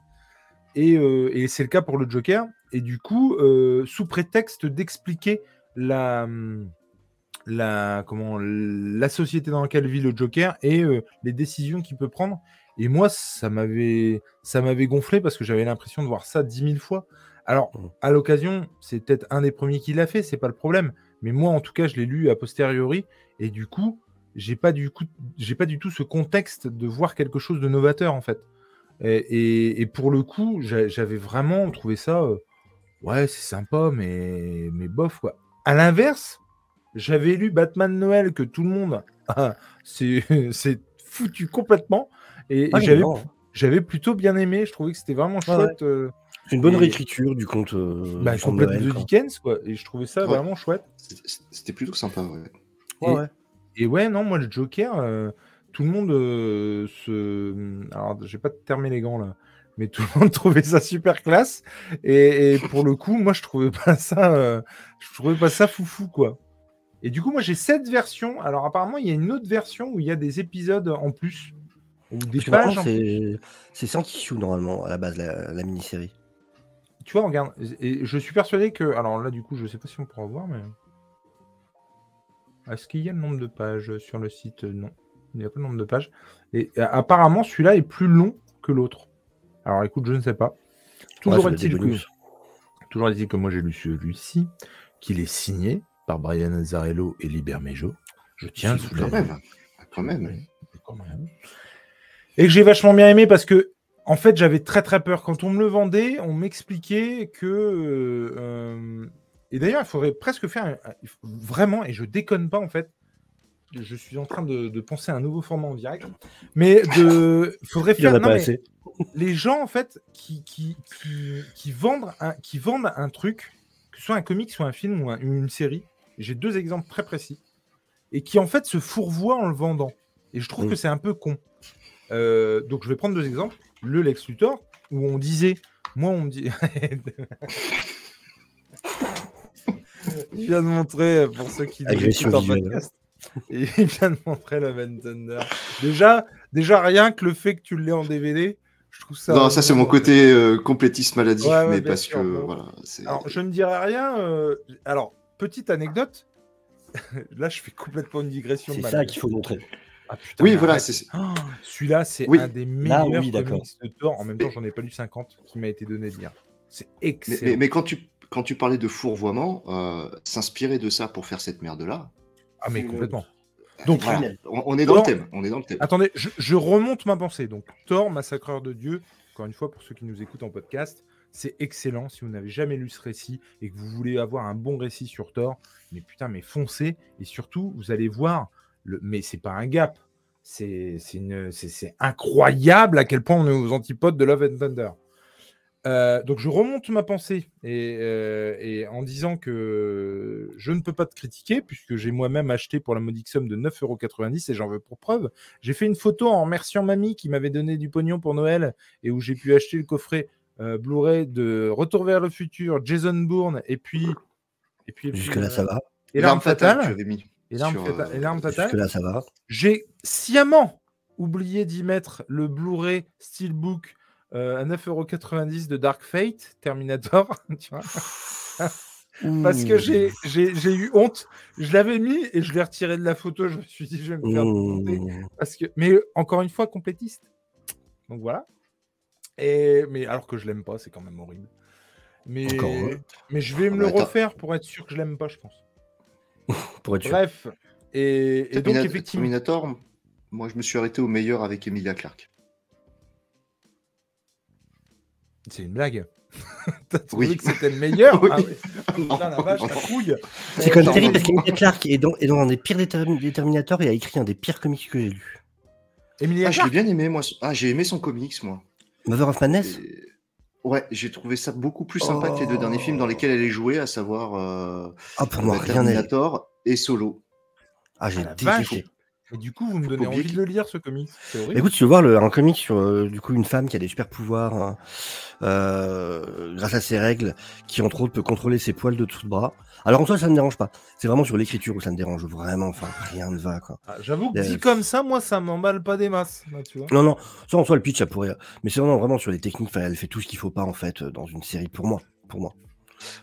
et, euh, c'est le cas pour le Joker et du coup euh, sous prétexte d'expliquer la hum, la comment la société dans laquelle vit le Joker et euh, les décisions qu'il peut prendre. Et moi ça m'avait ça m'avait gonflé parce que j'avais l'impression de voir ça dix mille fois. Alors Mhm. à l'occasion c'est peut-être un des premiers qui l'a fait c'est pas le problème. Mais moi en tout cas je l'ai lu a posteriori. Et du coup j'ai pas du coup j'ai pas du tout ce contexte de voir quelque chose de novateur en fait. Et, et- et pour le coup j'a- j'avais vraiment trouvé ça euh, ouais c'est sympa mais mais bof quoi à l'inverse j'avais lu Batman Noël que tout le monde ah, c'est *laughs* c'est foutu complètement et, Ah, j'avais plutôt bien aimé je trouvais que c'était vraiment Ouais, ouais. chouette euh, C'est une bonne Et- réécriture du conte. euh, bah, complète de. Dickens quoi et je trouvais ça Ouais. vraiment chouette C'était- plutôt sympa, ouais. Ouais, Et- ouais. Et ouais, non, moi, le Joker, euh, tout le monde euh, se. Alors, j'ai pas terminé les gants là, mais tout le monde *laughs* trouvait ça super classe. Et, et pour le coup, moi, je trouvais pas ça. euh, je trouvais pas ça foufou, quoi. Et du coup, moi, j'ai cette version. Alors, apparemment, il y a une autre version où il y a des épisodes en plus. Ou des Parce pages. c'est c'est 100 issues normalement à la base la, la mini-série. Tu vois, regarde. Et je suis persuadé que. Alors là, du coup, je sais pas si on pourra voir, mais. Est-ce qu'il y a le nombre de pages sur le site? Non. Il n'y a pas le nombre de pages. Et euh, apparemment, celui-là est plus long que l'autre. Alors écoute, je ne sais pas. Toujours Ouais, est-il que, toujours que moi j'ai lu celui-ci, qu'il est signé par Brian Azzarello et Liber Mejo. Je tiens à Quand souligner. même. Quand même. Oui, quand même. Et que j'ai vachement bien aimé parce que, en fait, j'avais très très peur. Quand on me le vendait, on m'expliquait que. euh, euh, et d'ailleurs, il faudrait presque faire. un- vraiment, et je déconne pas en fait. Je suis en train de, de penser à un nouveau format en direct. Mais de. faudrait Il y en faire. a non, pas mais assez. Les gens, en fait, qui, qui, qui, qui vendent un, qui vendent un truc, que ce soit un comic, soit un film ou un- une série, j'ai deux exemples très précis, et qui, en fait, se fourvoient en le vendant. Et je trouve que c'est un peu con. Euh, donc, je vais prendre deux exemples. Le Lex Luthor, où on disait, moi, on me dit. *laughs* Il vient de montrer, pour ceux qui nous Agression écoutent en podcast, il *laughs* vient de montrer la Van Thunder. Déjà, déjà, rien que le fait que tu l'aies en DVD, je trouve ça. non, ça c'est mon côté euh, complétiste maladif, Ouais, ouais, mais parce sûr, que bon. voilà. Alors, je ne dirais rien. euh, Alors, petite anecdote. *laughs* Là, je fais complètement une digression. de C'est ça qu'il faut montrer. Ah, putain, Oui, voilà, Oh, Celui-là, c'est Oui. un des Là, meilleurs oui, de Thor. En même temps, j'en ai pas lu 50 qui m'a été donné de lire. C'est excellent. mais- mais quand tu quand tu parlais de fourvoiement, euh, s'inspirer de ça pour faire cette merde là. Ah, mais complètement. Donc, Voilà, on, on est dans Thor- le thème. On est dans le thème. Attendez, je, je remonte ma pensée. Donc, Thor, Massacreur de Dieu, encore une fois, pour ceux qui nous écoutent en podcast, C'est excellent. Si vous n'avez jamais lu ce récit et que vous voulez avoir un bon récit sur Thor, mais putain, mais foncez. Et surtout, vous allez voir, le... mais c'est pas un gap. C'est incroyable à quel point on est aux antipodes de Love and Thunder. Euh, donc je remonte ma pensée euh, et, en disant que je ne peux pas te critiquer puisque j'ai moi-même acheté pour la modique somme de 9,90€ et j'en veux pour preuve. J'ai fait une photo en remerciant mamie qui m'avait donné du pognon pour Noël et où j'ai pu acheter le coffret euh, Blu-ray de Retour vers le futur, Jason Bourne et puis... Et puis, Jusque là ça va. Et l'arme fatale. Et l'arme fatale. Jusque là ça va. J'ai sciemment oublié d'y mettre le Blu-ray Steelbook euh, à 9,90€ de Dark Fate, Terminator, *laughs* tu vois Parce que j'ai, j'ai, eu honte. Je l'avais mis et je l'ai retiré de la photo. Je me suis dit, je vais me faire Parce que... Mais encore une fois, complétiste. Donc voilà. Et... Mais alors que je l'aime pas, c'est quand même horrible. Mais, mais je vais me le refaire pour être sûr que je l'aime pas, je pense. *laughs* pour être Bref. Et, et donc, effectivement. Terminator, moi, je me suis arrêté au meilleur avec Emilia Clarke. C'est une blague. *laughs* T'as trouvé que c'était le meilleur *laughs* oui. ah, Putain, la vache, la couille C'est quand même terrible parce qu'Emilia Clarke est dans, est dans un des pires Terminator et a écrit un des pires comics que j'ai lu. Emilia ah, je l'ai bien aimé, moi. Ah, j'ai aimé son comics, moi. Mother of Madness Ouais, j'ai trouvé ça beaucoup plus sympa que les deux derniers films dans lesquels elle est jouée, à savoir euh, ah, pour moi, Terminator et Solo. Ah, j'ai détesté. Et du coup, vous me donnez envie de le lire, ce comic. Écoute, tu veux voir le, un comic sur euh, du coup une femme qui a des super pouvoirs hein, euh, grâce à ses règles, qui entre autres peut contrôler ses poils de tout le bras. Alors en soi, ça ne me dérange pas. C'est vraiment sur l'écriture où ça me dérange vraiment. Enfin, rien ne va quoi. Ah, j'avoue que dit comme ça, moi, ça m'emballe pas des masses. tu vois non, non. Ça en soi, le pitch, ça pourrait. Mais c'est vraiment vraiment sur les techniques. elle fait tout ce qu'il faut pas en fait dans une série pour moi. Pour moi.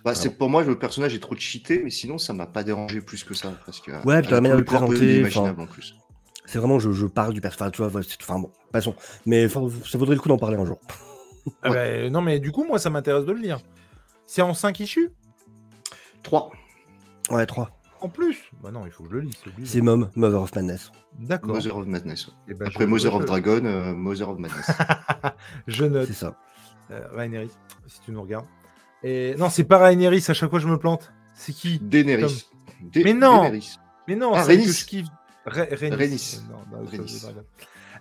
Bah, c'est pour moi le personnage est trop cheaté, mais sinon ça m'a pas dérangé plus que ça parce que ouais, puis la manière de le présenter, c'est vraiment je, je, parle du personnage, tu vois, enfin bon, passons. Mais ça vaudrait le coup d'en parler un jour. *laughs* Ah bah, non mais du coup moi ça m'intéresse de le lire. C'est en 5 issues? 3. Ouais, 3. En plus? Bah non, il faut que je le lise. C'est Mom, Mother of Madness. D'accord. Mother of Madness. Et eh ben, Après Mother of Dragon, euh, Mother of Madness. *laughs* je note. C'est ça. Euh, si tu nous regardes. Et... Non, c'est pas à chaque fois je me plante. C'est qui Daenerys. Mais non Mais non, ah, c'est que je kiffe. Bah,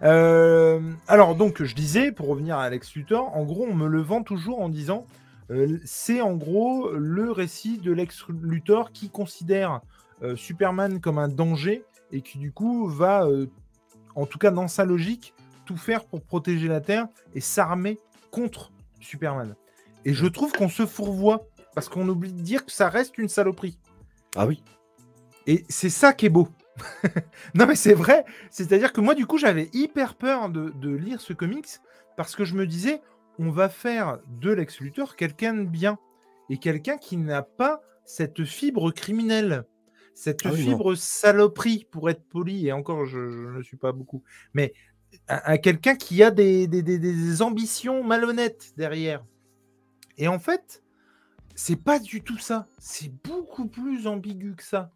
euh, alors donc je disais pour revenir à Alex Luthor, en gros on me le vend toujours en disant euh, c'est en gros le récit de Lex Luthor qui considère euh, Superman comme un danger et qui du coup va, en tout cas dans sa logique, tout faire pour protéger la Terre et s'armer contre Superman. Et je trouve qu'on se fourvoie parce qu'on oublie de dire que ça reste une saloperie. Ah oui. Et c'est ça qui est beau. *laughs* non mais c'est vrai. C'est-à-dire que moi du coup j'avais hyper peur de, lire ce comics parce que je me disais on va faire de Lex Luthor quelqu'un de bien et quelqu'un qui n'a pas cette fibre criminelle, cette ah fibre saloperie pour être poli et encore je, ne suis pas beaucoup, mais à, quelqu'un qui a des, des, ambitions malhonnêtes derrière. Et en fait, c'est pas du tout ça. C'est beaucoup plus ambigu que ça.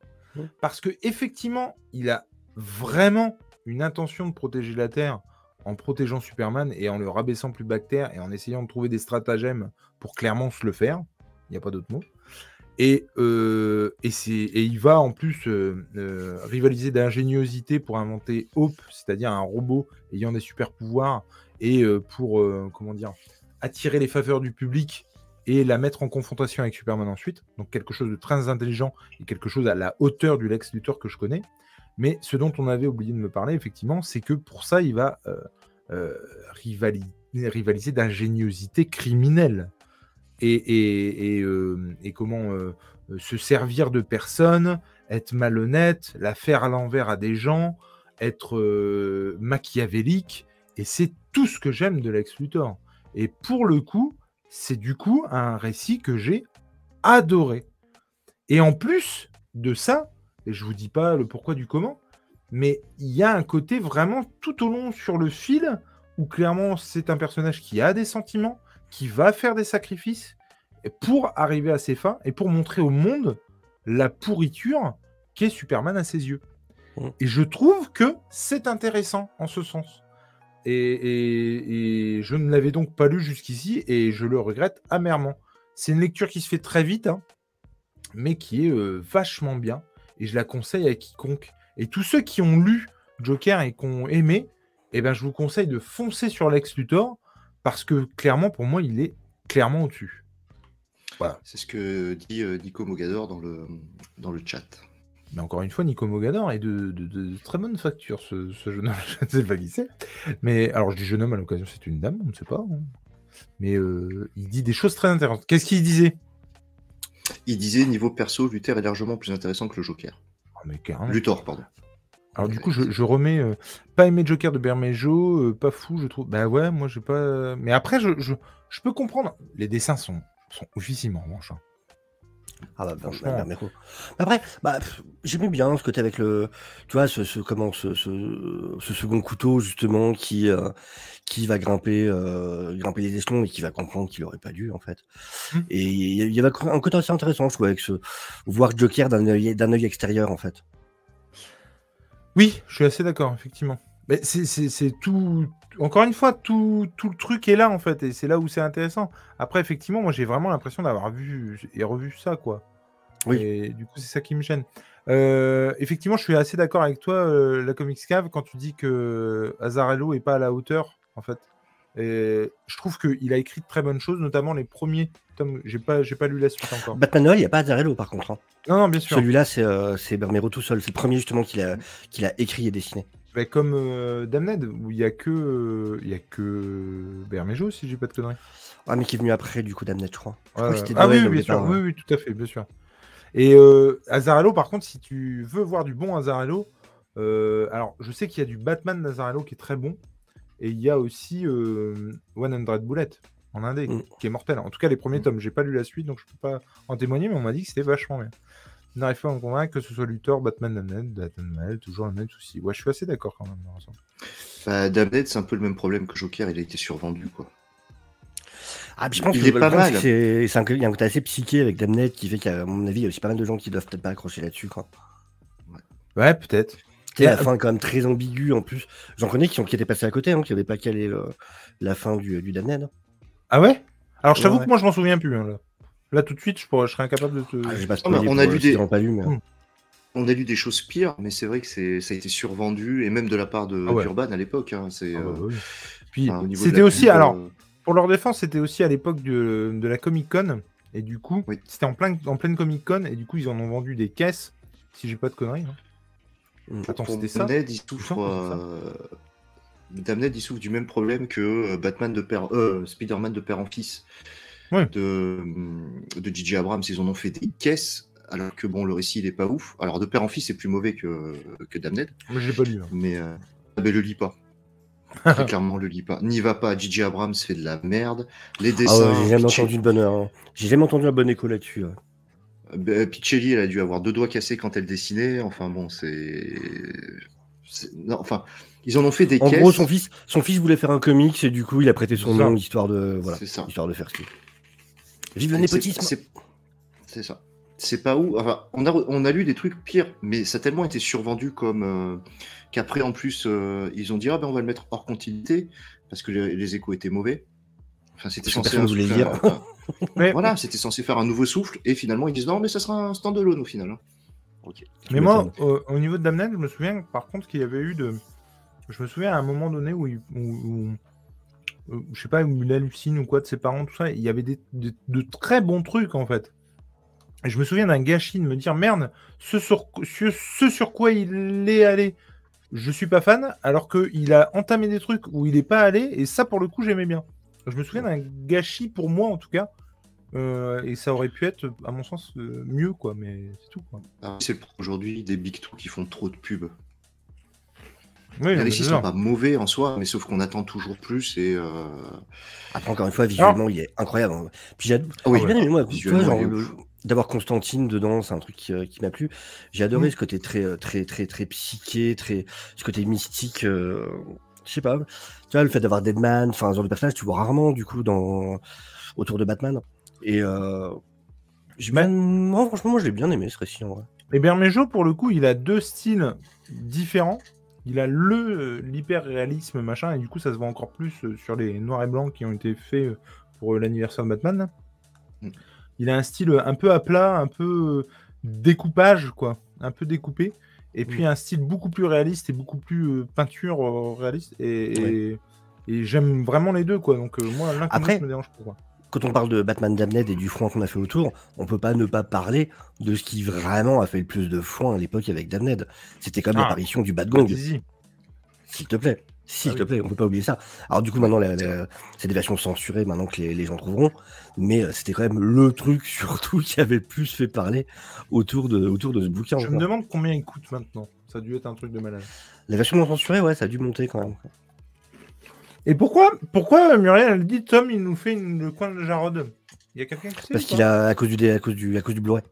Parce que effectivement, il a vraiment une intention de protéger la Terre en protégeant Superman et en le rabaissant plus bas que Terre et en essayant de trouver des stratagèmes pour clairement se le faire. Il n'y a pas d'autre mot. Et, euh, et, et, il va en plus euh, euh, rivaliser d'ingéniosité pour inventer Hope, c'est-à-dire un robot ayant des super pouvoirs et pour comment dire attirer les faveurs du public et la mettre en confrontation avec Superman ensuite. Donc quelque chose de très intelligent et quelque chose à la hauteur du Lex Luthor que je connais. Mais ce dont on avait oublié de me parler, effectivement, c'est que pour ça, il va euh, euh, rivaliser, d'ingéniosité criminelle. Et, euh, comment se servir de personnes, être malhonnête, la faire à l'envers à des gens, être machiavélique. Et c'est tout ce que j'aime de Lex Luthor. Et pour le coup, c'est du coup un récit que j'ai adoré. Et en plus de ça, et je vous dis pas le pourquoi du comment, mais il y a un côté vraiment tout au long sur le fil où clairement c'est un personnage qui a des sentiments, qui va faire des sacrifices pour arriver à ses fins et pour montrer au monde la pourriture qu'est Superman à ses yeux. Mmh. Et je trouve que c'est intéressant en ce sens. Et, je ne l'avais donc pas lu jusqu'ici et je le regrette amèrement. C'est une lecture qui se fait très vite, hein, mais qui est euh, vachement bien et je la conseille à quiconque. Et tous ceux qui ont lu Joker et qui ont aimé, eh ben, je vous conseille de foncer sur Lex Luthor parce que clairement, pour moi, il est clairement au-dessus. Voilà. C'est ce que dit euh, Nico Mogador dans le, dans le chat. Mais encore une fois, Nico Mogador est de, très bonne facture, ce, jeune homme. *laughs* je ne sais pas qui c'est. Mais alors, je dis jeune homme à l'occasion, c'est une dame, on ne sait pas. Hein. Mais euh, il dit des choses très intéressantes. Qu'est-ce qu'il disait? Il disait niveau perso, Luther est largement plus intéressant que le Joker. Oh, mais Luthor, pardon. Alors du coup, je, remets euh, pas aimé Joker de Bermejo, euh, pas fou, je trouve. Bah ouais, moi j'ai pas. Mais après, je, je, peux comprendre. Les dessins sont, en revanche. Hein. Ah bah, bah, bah Après, bah, j'aimais bien ce côté avec le, tu vois, ce, comment, ce, ce, second couteau justement qui, euh, qui va grimper, euh, grimper les échelons et qui va comprendre qu'il aurait pas dû en fait. Mmh. Et il y avait un côté assez intéressant, je trouve, avec ce voir Joker d'un œil, d'un œil extérieur en fait. Oui, je suis assez d'accord, effectivement. Mais c'est tout, encore une fois, tout, le truc est là, en fait, et c'est là où c'est intéressant. Après, effectivement, moi, j'ai vraiment l'impression d'avoir vu et revu ça, quoi. Oui. Et du coup, c'est ça qui me gêne. Euh, effectivement, je suis assez d'accord avec toi, euh, la Comics Cave, quand tu dis que Azarello est pas à la hauteur, en fait. Et je trouve qu'il a écrit de très bonnes choses, notamment les premiers tomes. J'ai pas, j'ai pas lu la suite encore. Batman Noël, il n'y a pas Azarello, par contre. Hein. Non, non, bien sûr. Celui-là, c'est euh, Bermero tout seul. C'est le premier, justement, qu'il a, qu'il a écrit et dessiné. Bah, comme euh, Damned, où il n'y a que, euh, il y a que Bermejo, si j'ai pas de conneries. Ah, mais qui est venu après, du coup, Damned, je crois. ah oui, bien sûr, oui, oui, tout à fait, bien sûr. Et euh, Azarello, par contre, si tu veux voir du bon Azarello, euh, alors je sais qu'il y a du Batman d'Azarello qui est très bon, et il y a aussi 100 Bullet en indé, mm. qui est mortel. En tout cas, les premiers mm. tomes, j'ai pas lu la suite, donc je peux pas en témoigner, mais on m'a dit que c'était vachement bien n'arrive pas à me convaincre que ce soit Luthor, Batman, Damned, Batman, toujours le même souci. Ouais, je suis assez d'accord quand même. Bah, Damned, c'est un peu le même problème que Joker, il a été survendu, quoi. Ah, je pense il que est pas mal. C'est, un, il y a un côté assez psyché avec Damned qui fait qu'à mon avis, il y a aussi pas mal de gens qui doivent peut-être pas accrocher là-dessus, quoi. Ouais, peut-être. Et la fin quand même très ambiguë en plus. J'en connais qui, ont, qui étaient passés à côté, hein, qui n'avaient pas calé la fin du, du Damned. Ah ouais? Alors je t'avoue que moi je m'en souviens plus. Hein, là. Là, tout de suite, je, pourrais, je serais incapable de te. Ah, on, a lu des... On a lu des choses pires, mais c'est vrai que c'est ça a été survendu, et même de la part de ah Urban à l'époque. Hein, c'est, ah bah euh, Puis, c'était aussi. Alors, euh, pour leur défense, c'était aussi à l'époque de, de, la Comic Con. Et du coup, c'était en, plein, en pleine Comic Con. Et du coup, ils en ont vendu des caisses, si j'ai pas de conneries. Hein. Hmm. Attends, c'était ça Damned, il souffre, euh... il souffre du même problème que euh, Batman de père, Spider-Man de père en fils de, de DJ Abrams, ils en ont fait des caisses, alors que bon, le récit il est pas ouf. Alors de père en fils, c'est plus mauvais que, que Damned. Mais j'ai pas lu. Hein. Mais, euh, ben, le lis pas. *laughs* Très clairement, le lis pas. N'y va pas. DJ Abrams fait de la merde. Les ah dessins. j'ai jamais entendu une bonne heure. Hein. J'ai jamais entendu un bon écho là-dessus. Bah, Pichelli, elle a dû avoir deux doigts cassés quand elle dessinait. Enfin bon, c'est. enfin, ils en ont fait des en gros, son fils, son fils voulait faire un comics et du coup, il a prêté son nom histoire de, voilà, histoire de faire ce qu'il Vive le népotisme. C'est ça. C'est pas où. Enfin, on a, on a lu des trucs pires, mais ça a tellement été survendu comme euh, qu'après, en plus, euh, ils ont dit ah ben on va le mettre hors continuité parce que les, échos étaient mauvais. Enfin, c'était censé. dire. *laughs* mais... Voilà, c'était censé faire un nouveau souffle et finalement ils disent non, mais ça sera un stand-alone au final. Hein. Mais moi, au, niveau de Damned, je me souviens par contre qu'il y avait eu de. Je me souviens à un moment donné où, où je sais pas, il hallucine ou quoi de ses parents, tout ça. Il y avait des, de très bons trucs en fait. Et je me souviens d'un gâchis de me dire merde, ce sur, ce, sur quoi il est allé, je suis pas fan, alors qu'il a entamé des trucs où il est pas allé, et ça pour le coup j'aimais bien. Je me souviens d'un gâchis pour moi en tout cas, euh, et ça aurait pu être, à mon sens, euh, mieux quoi, mais c'est tout. Ah, c'est aujourd'hui des big two qui font trop de pubs. Oui, les récits sont pas mauvais en soi, mais sauf qu'on attend toujours plus et. Euh... Après, encore une fois, visuellement, il est incroyable. Hein. Puis j'ai ah oui, bien aimé, moi, d'avoir Constantine dedans, c'est un truc qui, euh, m'a plu. J'ai adoré mm. ce côté très, euh, très, très, très psyché, très, ce côté mystique. Euh... Je sais pas. Tu vois, le fait d'avoir Deadman, enfin, ce genre de personnage, tu vois rarement, du coup, dans... autour de Batman. Et. Euh... Moi, franchement, moi, je l'ai bien aimé, ce récit, en vrai. Et Bermejo, pour le coup, il a deux styles différents il a le l'hyper réalisme machin et du coup ça se voit encore plus sur les noirs et blancs qui ont été faits pour l'anniversaire de Batman. Mm. Il a un style un peu à plat, un peu découpage quoi, un peu découpé et puis mm. un style beaucoup plus réaliste et beaucoup plus peinture réaliste et, et, j'aime vraiment les deux quoi. Donc moi l'un Après... me dérange pas. Quand on parle de Batman Damned et du foin qu'on a fait autour, on peut pas ne pas parler de ce qui vraiment a fait le plus de foin à l'époque avec Damned. C'était comme ah. l'apparition du Bat Gong. S'il te plaît. S'il ah te plaît, on peut pas oublier ça. Alors du coup, maintenant, c'est des versions censurées maintenant que les, gens trouveront, mais euh, c'était quand même le truc *laughs* surtout qui avait le plus fait parler autour de, autour de ce bouquin. Je me demande combien il coûte maintenant. Ça a dû être un truc de malade. La version non censurée, ouais, ça a dû monter quand même. Et pourquoi, pourquoi Muriel, elle dit Tom, il nous fait le coin de Jarod? Il y a quelqu'un qui sait Parce qu'il a, à cause du, à cause du, à cause du Blu-ray.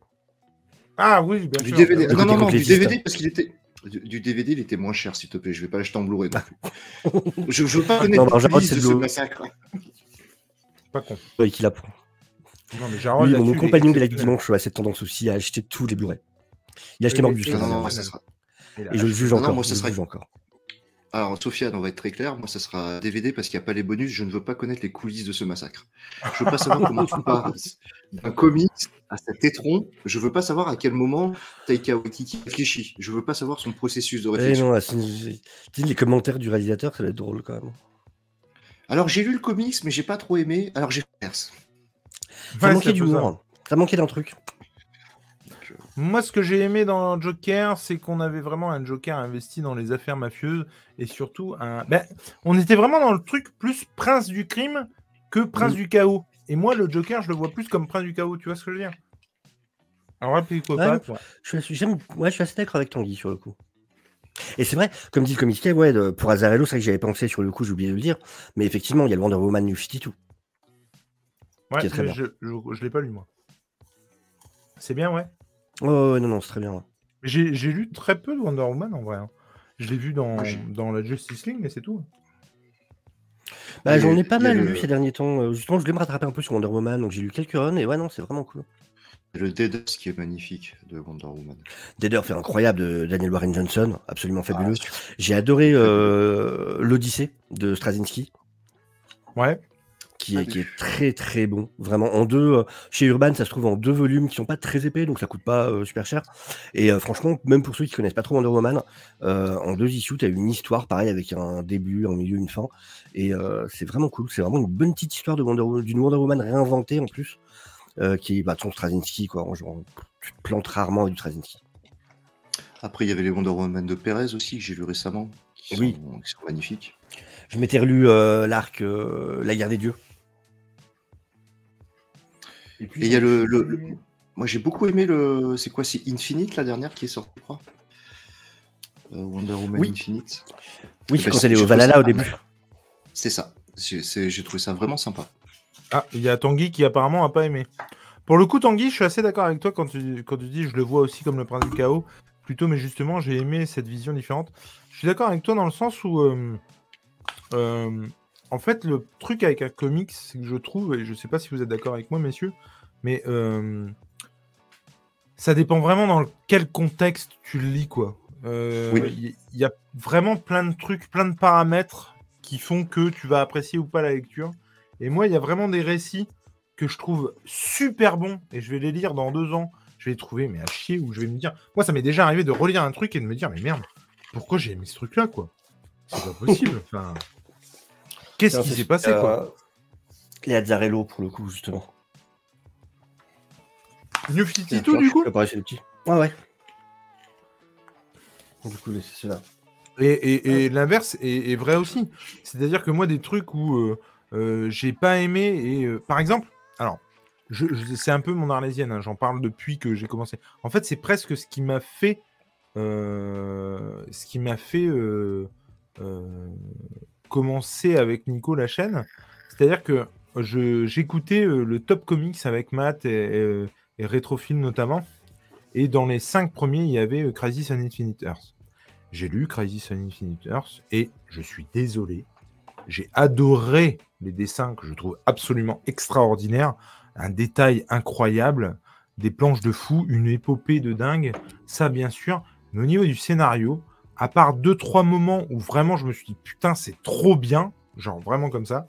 Ah oui, bien du sûr. DVD. Non, non, non, du DVD parce qu'il était. Du, DVD, il était moins cher, s'il te plaît. Je vais pas l'acheter en Blu-ray je, je veux pas connaître non, de ce massacre. Pas con. Oui, qu'il a. Non, mais Jarod, oui, mon compagnon de la dimanche a cette tendance aussi à acheter tous les Blu-ray. Il a acheté Morbius. Non, non, ça sera. Et je le juge encore. Non, moi, ça sera encore. Alors, Sofiane, on va être très clair. Moi, ça sera DVD parce qu'il n'y a pas les bonus. Je ne veux pas connaître les coulisses de ce massacre. Je veux pas savoir comment tu passes d'un comics à cet étron. Je veux pas savoir à quel moment Taika Waititi réfléchit. Je veux pas savoir son processus de eh réflexion. Eh non, les commentaires du réalisateur, ça va être drôle quand même. Alors, j'ai lu le comics, mais j'ai pas trop aimé. Alors, j'ai fait Ça manquait d'humour. Ça manquait d'un truc. Moi, ce que j'ai aimé dans Joker, c'est qu'on avait vraiment un Joker investi dans les affaires mafieuses et surtout un. Ben, on était vraiment dans le truc plus prince du crime que prince du chaos. Et moi, le Joker, je le vois plus comme prince du chaos. Tu vois ce que je veux dire? Alors, quoi pas, je, suis, je suis assez d'accord avec Tanguy sur le coup. Et c'est vrai, comme dit le comité, ouais, pour Azarello, c'est vrai que j'avais pensé sur le coup, j'ai oublié de le dire, mais effectivement, il y a le Wonder Woman New 52. Ouais, qui est très je, je, je l'ai pas lu, moi. C'est bien, ouais. Oh, non, non, c'est très bien. J'ai lu très peu de Wonder Woman en vrai. Hein. Je l'ai vu dans, dans la Justice League, mais c'est tout. Bah, j'en ai pas mal lu ces derniers temps. Euh, justement, je voulais me rattraper un peu sur Wonder Woman, donc j'ai lu quelques runs, et ouais, non, c'est vraiment cool. Le Deader, ce qui est magnifique de Wonder Woman. Deader fait incroyable de Daniel Warren Johnson, absolument ah, fabuleux. j'ai adoré euh, l'Odyssée de Straczynski. Ouais qui est, qui est, très très bon. Vraiment en deux. Euh, chez Urban, ça se trouve en deux volumes qui sont pas très épais, donc ça coûte pas euh, super cher. Et euh, franchement, même pour ceux qui connaissent pas trop Wonder Woman, en deux issues, tu as une histoire pareil avec un début, un milieu, une fin. Et c'est vraiment cool. C'est vraiment une bonne petite histoire de Wonder, d'une Wonder Woman réinventée en plus, qui est bah, son Straczynski, quoi. Genre, tu te plantes rarement avec du Straczynski. Après, il y avait les Wonder Woman de Perez aussi que j'ai lu récemment, qui, oui. qui sont magnifiques. Je m'étais relu l'arc La guerre des dieux. Et il y a le, Moi, j'ai beaucoup aimé le. C'est quoi C'est Infinite, la dernière qui est sortie, je crois euh, Wonder Woman Infinite. Oui, quand elle est au Valhalla au début. C'est ça. J'ai trouvé ça vraiment sympa. Ah, il y a Tanguy qui apparemment n'a pas aimé. Pour le coup, Tanguy, je suis assez d'accord avec toi quand tu, quand tu dis je le vois aussi comme le prince du chaos. Plutôt, mais justement, j'ai aimé cette vision différente. Je suis d'accord avec toi dans le sens où. Euh, euh, en fait, le truc avec un comics, c'est que je trouve, et je sais pas si vous êtes d'accord avec moi, messieurs, mais euh, ça dépend vraiment dans quel contexte tu le lis, quoi. Euh, il y, a vraiment plein de trucs, plein de paramètres qui font que tu vas apprécier ou pas la lecture. Et moi, il y a vraiment des récits que je trouve super bons, et je vais les lire dans deux ans. Je vais les trouver, mais à chier, ou je vais me dire. Moi, ça m'est déjà arrivé de relire un truc et de me dire, mais merde, pourquoi j'ai aimé ce truc-là, quoi? C'est pas possible. *laughs* enfin. Qu'est-ce qui s'est passé, quoi Les Azzarello, pour le coup, justement. New 52, du coup Ouais, ouais. Du coup, c'est cela. Et, l'inverse est, vrai aussi. C'est-à-dire que moi, des trucs où euh, euh, j'ai pas aimé, et euh, par exemple, alors, c'est un peu mon arlésienne, hein, j'en parle depuis que j'ai commencé. En fait, c'est presque ce qui m'a fait. ce qui m'a fait commencé avec Nico la chaîne. C'est-à-dire que j'écoutais euh, le Top Comics avec Matt et, euh, et, Retrofilm notamment. Et dans les cinq premiers, il y avait euh, Crisis on Infinite. J'ai lu Crisis on Infinite et je suis désolé. J'ai adoré les dessins que je trouve absolument extraordinaires. Un détail incroyable, des planches de fou, une épopée de dingue. Ça, bien sûr. Mais au niveau du scénario, à part deux, trois moments où vraiment je me suis dit putain, c'est trop bien, genre vraiment comme ça,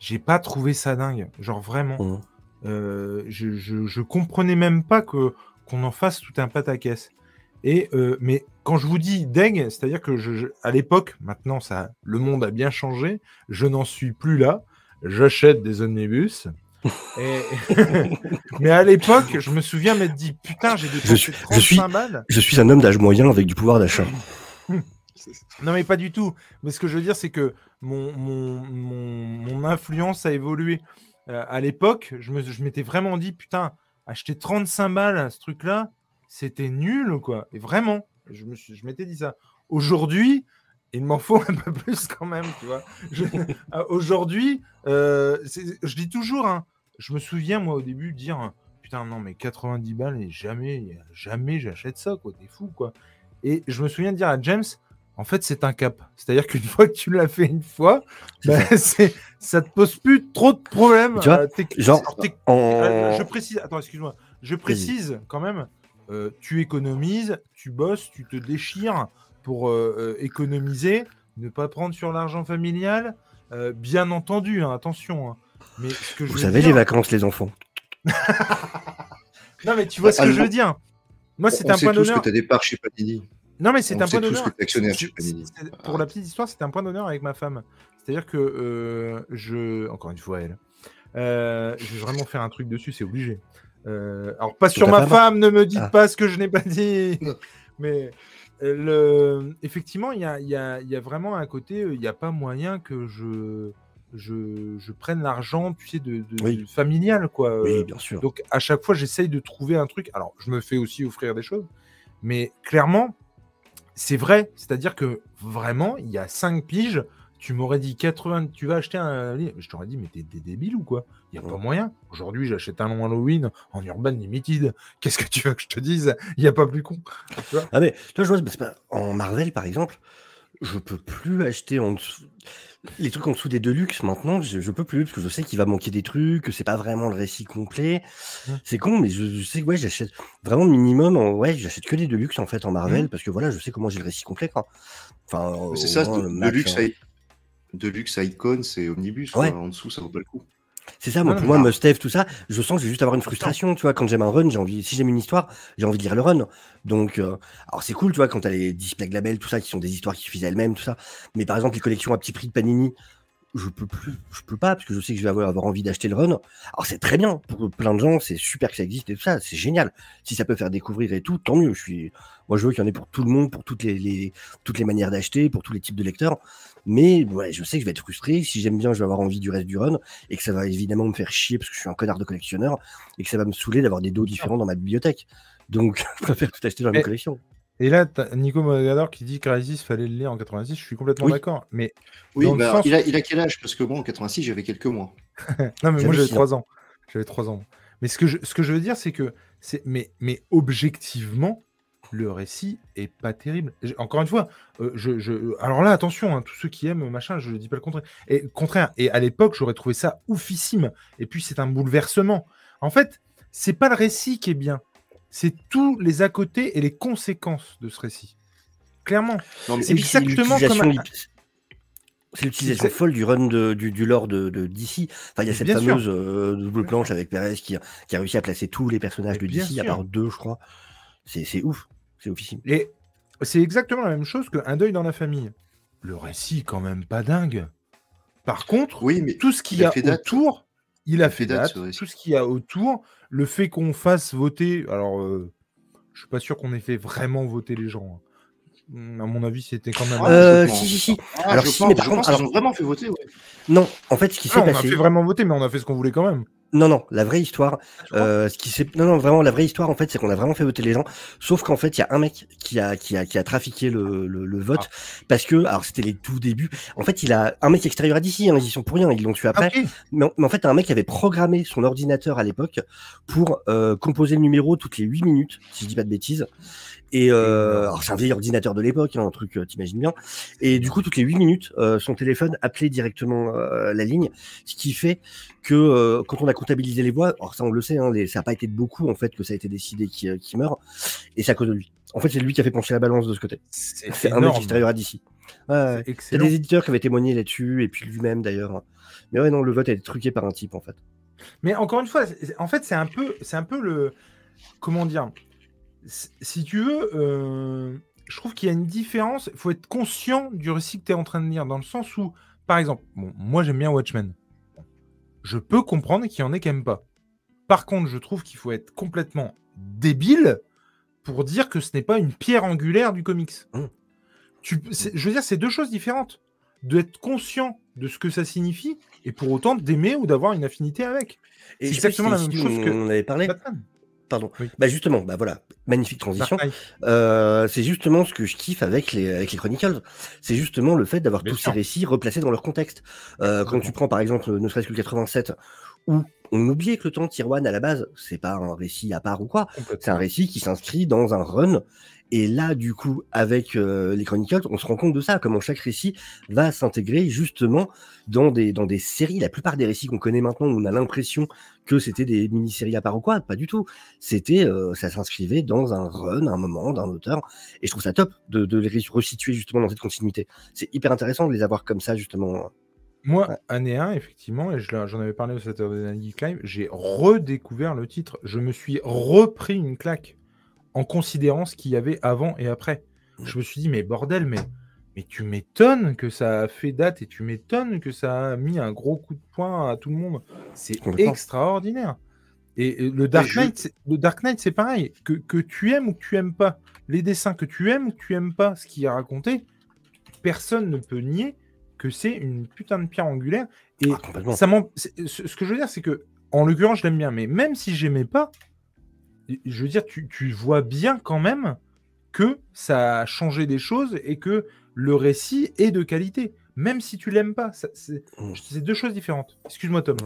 j'ai pas trouvé ça dingue. Genre vraiment. Mhm. Euh, je, je, je comprenais même pas que qu'on en fasse tout un pataquès. Et euh, mais quand je vous dis deg, c'est-à-dire que je, je- à l'époque, maintenant ça, le monde a bien changé, je n'en suis plus là. J'achète des omnibus. *laughs* Et... *laughs* mais à l'époque, je me souviens m'être dit putain, j'ai dépensé suis- 35 je suis- balles. Je suis un homme d'âge moyen avec du pouvoir d'achat. Non, mais pas du tout. Mais ce que je veux dire, c'est que mon, mon, mon, influence a évolué. Euh, à l'époque, je me- je m'étais vraiment dit, putain, acheter 35 balles, ce truc-là, c'était nul, quoi. Et vraiment, je m'étais dit ça. Aujourd'hui, il m'en faut *laughs* un peu plus quand même, tu vois. Euh, Aujourd'hui, euh, je dis toujours, hein, je me souviens, moi, au début, dire, putain, non, mais 90 balles, et jamais, jamais j'achète ça, quoi. T'es fou, quoi. Et je me souviens de dire à James, en fait, c'est un cap. C'est-à-dire qu'une *laughs* fois que tu l'as fait une fois, bah, ça te pose plus trop de problèmes. Tu vois, euh, genre, euh, je précise, attends, excuse-moi. Je précise quand même, euh, tu économises, tu bosses, tu te déchires pour euh, économiser, ne pas prendre sur l'argent familial. bien entendu, hein, attention. hein. Mais ce que je Vous savez, dire- les vacances, les enfants. *laughs* Non, mais tu vois ce que je veux dire. Moi, c'est un point d'honneur. que tu as des parts chez Panini. Non, mais c'est un point d'honneur. C'est- c'est- Pour la petite histoire, c'était un point d'honneur avec ma femme. C'est-à-dire que euh, je. Encore une fois, elle. Euh, je vais vraiment faire un truc dessus, c'est obligé. Euh, alors, pas sur ma femme femme, ne me dites Ah. pas ce que je n'ai pas dit. *laughs* mais le... effectivement, il y a, y a- y a vraiment un côté, il n'y a pas moyen que je, je, je prenne l'argent, tu sais, de, de- Oui. de familial, quoi. Oui, bien sûr. donc à chaque fois, j'essaye de trouver un truc. Alors, je me fais aussi offrir des choses, mais clairement, c'est vrai. C'est-à-dire que vraiment, il y a 5 piges, tu m'aurais dit 80, tu vas acheter un livre. Je t'aurais dit, mais t'es débile ou quoi? Il n'y a pas moyen. Aujourd'hui, j'achète un long Halloween en Urban Limited. Qu'est-ce que tu veux que je te dise? Il n'y a pas plus con. Tu vois? Ah mais toi je vois, c'est pas- en Marvel par exemple, je peux plus acheter en dessous les trucs en dessous des Deluxe maintenant, je, je peux plus parce que je sais qu'il va manquer des trucs, que c'est pas vraiment le récit complet. Mmh. C'est con, mais je, je sais que ouais, j'achète vraiment minimum. En, ouais, j'achète que des Deluxe en fait en Marvel Mmh. parce que voilà, je sais comment j'ai le récit complet quoi. Enfin, C'est ça, moins, de, le de max, luxe, hein. I- de luxe Icon, c'est Omnibus. Ouais. quoi. En dessous, ça vaut pas le coup. C'est ça, moi, pour moi, Must-Have, tout ça, je sens que je vais juste avoir une frustration, tu vois, quand j'aime un run, j'ai envie, si j'aime une histoire, j'ai envie de lire le run. Donc, euh, alors c'est cool, tu vois, quand t'as les displays labels, tout ça, qui sont des histoires qui suffisent à elles-mêmes, tout ça. Mais par exemple, les collections à petit prix de Panini, je peux plus, je peux pas, parce que je sais que je vais avoir, avoir envie d'acheter le run. Alors c'est très bien, pour plein de gens, c'est super que ça existe et tout ça, c'est génial. Si ça peut faire découvrir et tout, tant mieux. Je suis, moi, je veux qu'il y en ait pour tout le monde, pour toutes les, les- toutes les manières d'acheter, pour tous les types de lecteurs. Mais ouais, je sais que je vais être frustré. Si j'aime bien, je vais avoir envie du reste du run et que ça va évidemment me faire chier parce que je suis un connard de collectionneur et que ça va me saouler d'avoir des dos différents dans ma bibliothèque. Donc, *laughs* je préfère tout acheter dans la Mais- même collection. Et là, t'as Nico Mogador qui dit Crisis fallait le lire en 86. Je suis complètement Oui. d'accord. Mais Oui, bah, sens- il, a, il a quel âge? Parce que moi, en 86, j'avais quelques mois. *laughs* Non, mais moi J'avais j'avais six 3 ans. J'avais 3 ans. Mais ce que je, ce que je veux dire, c'est que, mais objectivement, le récit est pas terrible. Encore une fois, euh, je, je- alors là, attention, hein, tous ceux qui aiment machin, je ne dis pas le contraire. Et, contraire. Et à l'époque, j'aurais trouvé ça oufissime. Et puis, c'est un bouleversement. En fait, c'est pas le récit qui est bien. C'est tous les à côté et les conséquences de ce récit. Clairement. C'est exactement comme- lip- C'est l'utilisation folle du run de- du, du lore de, de DC. Enfin, il y a cette Bien fameuse euh, double planche avec Perez qui, a- qui a réussi à placer tous les personnages de DC, à part deux, je crois. C'est ouf. C'est oufissime. Et c'est exactement la même chose qu'un deuil dans la famille. Le récit, quand même pas dingue. Par contre, oui, mais tout ce qu'il il y a autour, il a fait date, date. ce récit. Tout ce qu'il y a autour, le fait qu'on fasse voter. Alors, euh, je suis pas sûr qu'on ait fait vraiment voter les gens. hein. Hum, À mon avis, c'était quand même. Ah, Euh, si, si, si. Ah, Alors, je si, pense, mais par je contre, alors- ont vraiment fait voter. ouais. Non, en fait, ce qui Ah, s'est on a passé. fait vraiment voter, mais on a fait ce qu'on voulait quand même. Non, non, la vraie histoire, euh, ce qui s'est, non, non, vraiment, la vraie histoire, en fait, c'est qu'on a vraiment fait voter les gens. Sauf qu'en fait, il y a un mec qui a, qui a, qui a trafiqué le, le, le vote parce que, alors, c'était les tout débuts. En fait, il a un mec extérieur à d'ici, hein, ils y sont pour rien, ils l'ont tué après. Ok. Mais, en- mais en fait, un mec avait programmé son ordinateur à l'époque pour euh, composer le numéro toutes les 8 minutes, si je dis pas de bêtises. Et euh, alors c'est un vieil ordinateur de l'époque, hein, un truc, euh, t'imagines bien. Et du coup, toutes les 8 minutes, euh, son téléphone appelait directement la ligne, ce qui fait que quand on a comptabilisé les voix, alors ça on le sait, hein, les, ça n'a pas été de beaucoup en fait que ça a été décidé qui, euh, qui meurt, et c'est à cause de lui. En fait, c'est lui qui a fait pencher la balance de ce côté. C'est un mec extérieur à DC. Ouais. C'est Il y a excellent. des éditeurs qui avaient témoigné là-dessus, et puis lui-même d'ailleurs. Mais ouais, non, le vote a été truqué par un type en fait. Mais encore une fois, en fait, c'est un peu, c'est un peu le, comment dire, si tu veux, euh, je trouve qu'il y a une différence. Il faut être conscient du récit que tu es en train de lire, dans le sens où, par exemple, bon, moi j'aime bien Watchmen. Je peux comprendre qu'il y en ait qui n'aiment pas. Par contre, je trouve qu'il faut être complètement débile pour dire que ce n'est pas une pierre angulaire du comics. Mmh. Tu, je veux dire, c'est deux choses différentes. D'être conscient de ce que ça signifie et pour autant d'aimer ou d'avoir une affinité avec. Et C'est exactement la même chose que On avait parlé. Batman. Pardon. Oui. Bah justement, bah voilà, magnifique transition. Knight. Euh, c'est justement ce que je kiffe avec les, avec les Chronicles. C'est justement le fait d'avoir tous sûr. ces récits replacés dans leur contexte. Euh, quand tu prends par exemple, ne serait-ce que le 87, où on oubliait que le temps de 1 à la base, c'est pas un récit à part ou quoi. C'est un récit qui s'inscrit dans un run. Et là, du coup, avec euh, les Chronicles, on se rend compte de ça, comment chaque récit va s'intégrer justement dans des, dans des séries. La plupart des récits qu'on connaît maintenant, on a l'impression que c'était des mini-séries à part ou quoi. Pas du tout. C'était, euh, ça s'inscrivait dans un run, un moment d'un auteur. Et je trouve ça top de, de les re- resituer justement dans cette continuité. C'est hyper intéressant de les avoir comme ça, justement. Moi, Ouais. année 1, effectivement, et j'en avais parlé au Saturday Night Live, j'ai redécouvert le titre. Je me suis repris une claque en considérant ce qu'il y avait avant et après. Je me suis dit, mais bordel, mais, mais tu m'étonnes que ça a fait date et tu m'étonnes que ça a mis un gros coup de poing à tout le monde. C'est extraordinaire. Et, et le Dark Knight, c'est- le Dark Knight, c'est pareil. Que, que tu aimes ou que tu aimes pas, les dessins que tu aimes ou que tu aimes pas, ce qu'il a raconté, personne ne peut nier que c'est une putain de pierre angulaire. Et Ah, ça ce, ce que je veux dire, c'est que, en l'occurrence, je l'aime bien, mais même si j'aimais pas, je veux dire, tu, tu vois bien quand même que ça a changé des choses et que le récit est de qualité, même si tu l'aimes pas. C'est Mm. c'est deux choses différentes. Excuse-moi, Tom.